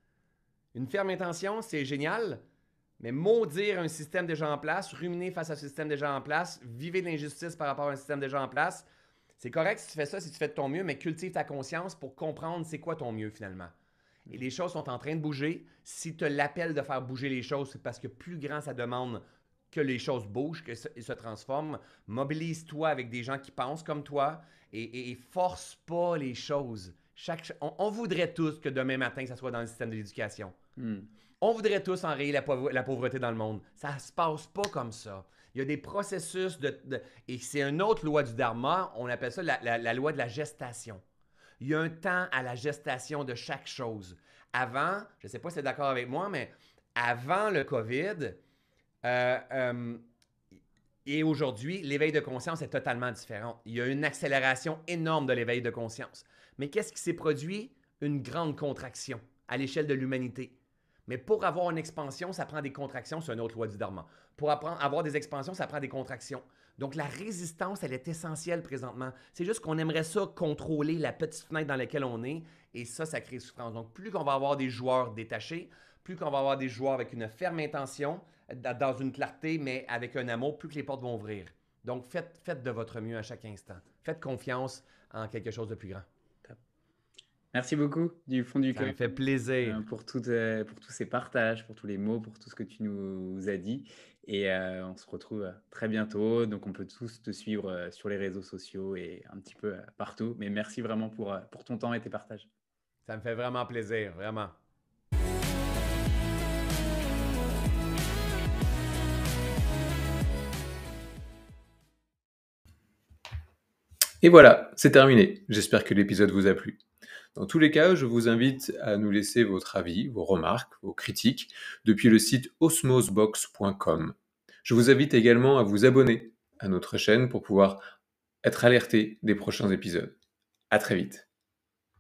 Une ferme intention, c'est génial, mais maudire un système déjà en place, ruminer face à un système déjà en place, vivre l'injustice par rapport à un système déjà en place, c'est correct si tu fais ça, si tu fais de ton mieux, mais cultive ta conscience pour comprendre c'est quoi ton mieux finalement. Et les choses sont en train de bouger. Si tu l'appelles de faire bouger les choses, c'est parce que plus grand ça demande que les choses bougent, que se, se transforment. Mobilise-toi avec des gens qui pensent comme toi et, force pas les choses. Chaque, on, voudrait tous que demain matin, ça soit dans le système de l'éducation. Hmm. On voudrait tous enrayer la, la, pauvreté dans le monde. Ça se passe pas comme ça. Il y a des processus de... et c'est une autre loi du Dharma, on appelle ça la, loi de la gestation. Il y a un temps à la gestation de chaque chose. Avant, je ne sais pas si tu es d'accord avec moi, mais avant le COVID, euh, euh, et aujourd'hui, l'éveil de conscience est totalement différent. Il y a une accélération énorme de l'éveil de conscience. Mais qu'est-ce qui s'est produit? Une grande contraction à l'échelle de l'humanité. Mais pour avoir une expansion, ça prend des contractions, c'est une autre loi du Dharma. Pour avoir des expansions, ça prend des contractions. Donc la résistance, elle est essentielle présentement. C'est juste qu'on aimerait ça contrôler la petite fenêtre dans laquelle on est, et ça, ça crée souffrance. Donc plus qu'on va avoir des joueurs détachés, plus qu'on va avoir des joueurs avec une ferme intention, dans une clarté, mais avec un amour, plus que les portes vont ouvrir. Donc faites, faites de votre mieux à chaque instant. Faites confiance en quelque chose de plus grand. Merci beaucoup du fond du cœur. Ça me fait plaisir. Euh, pour, euh, pour tous ces partages, pour tous les mots, pour tout ce que tu nous as dit. Et euh, on se retrouve très bientôt. Donc, on peut tous te suivre sur les réseaux sociaux et un petit peu partout. Mais merci vraiment pour, pour ton temps et tes partages. Ça me fait vraiment plaisir, vraiment. Et voilà, c'est terminé. J'espère que l'épisode vous a plu. Dans tous les cas, je vous invite à nous laisser votre avis, vos remarques, vos critiques depuis le site osmosbox.com. Je vous invite également à vous abonner à notre chaîne pour pouvoir être alerté des prochains épisodes. À très vite.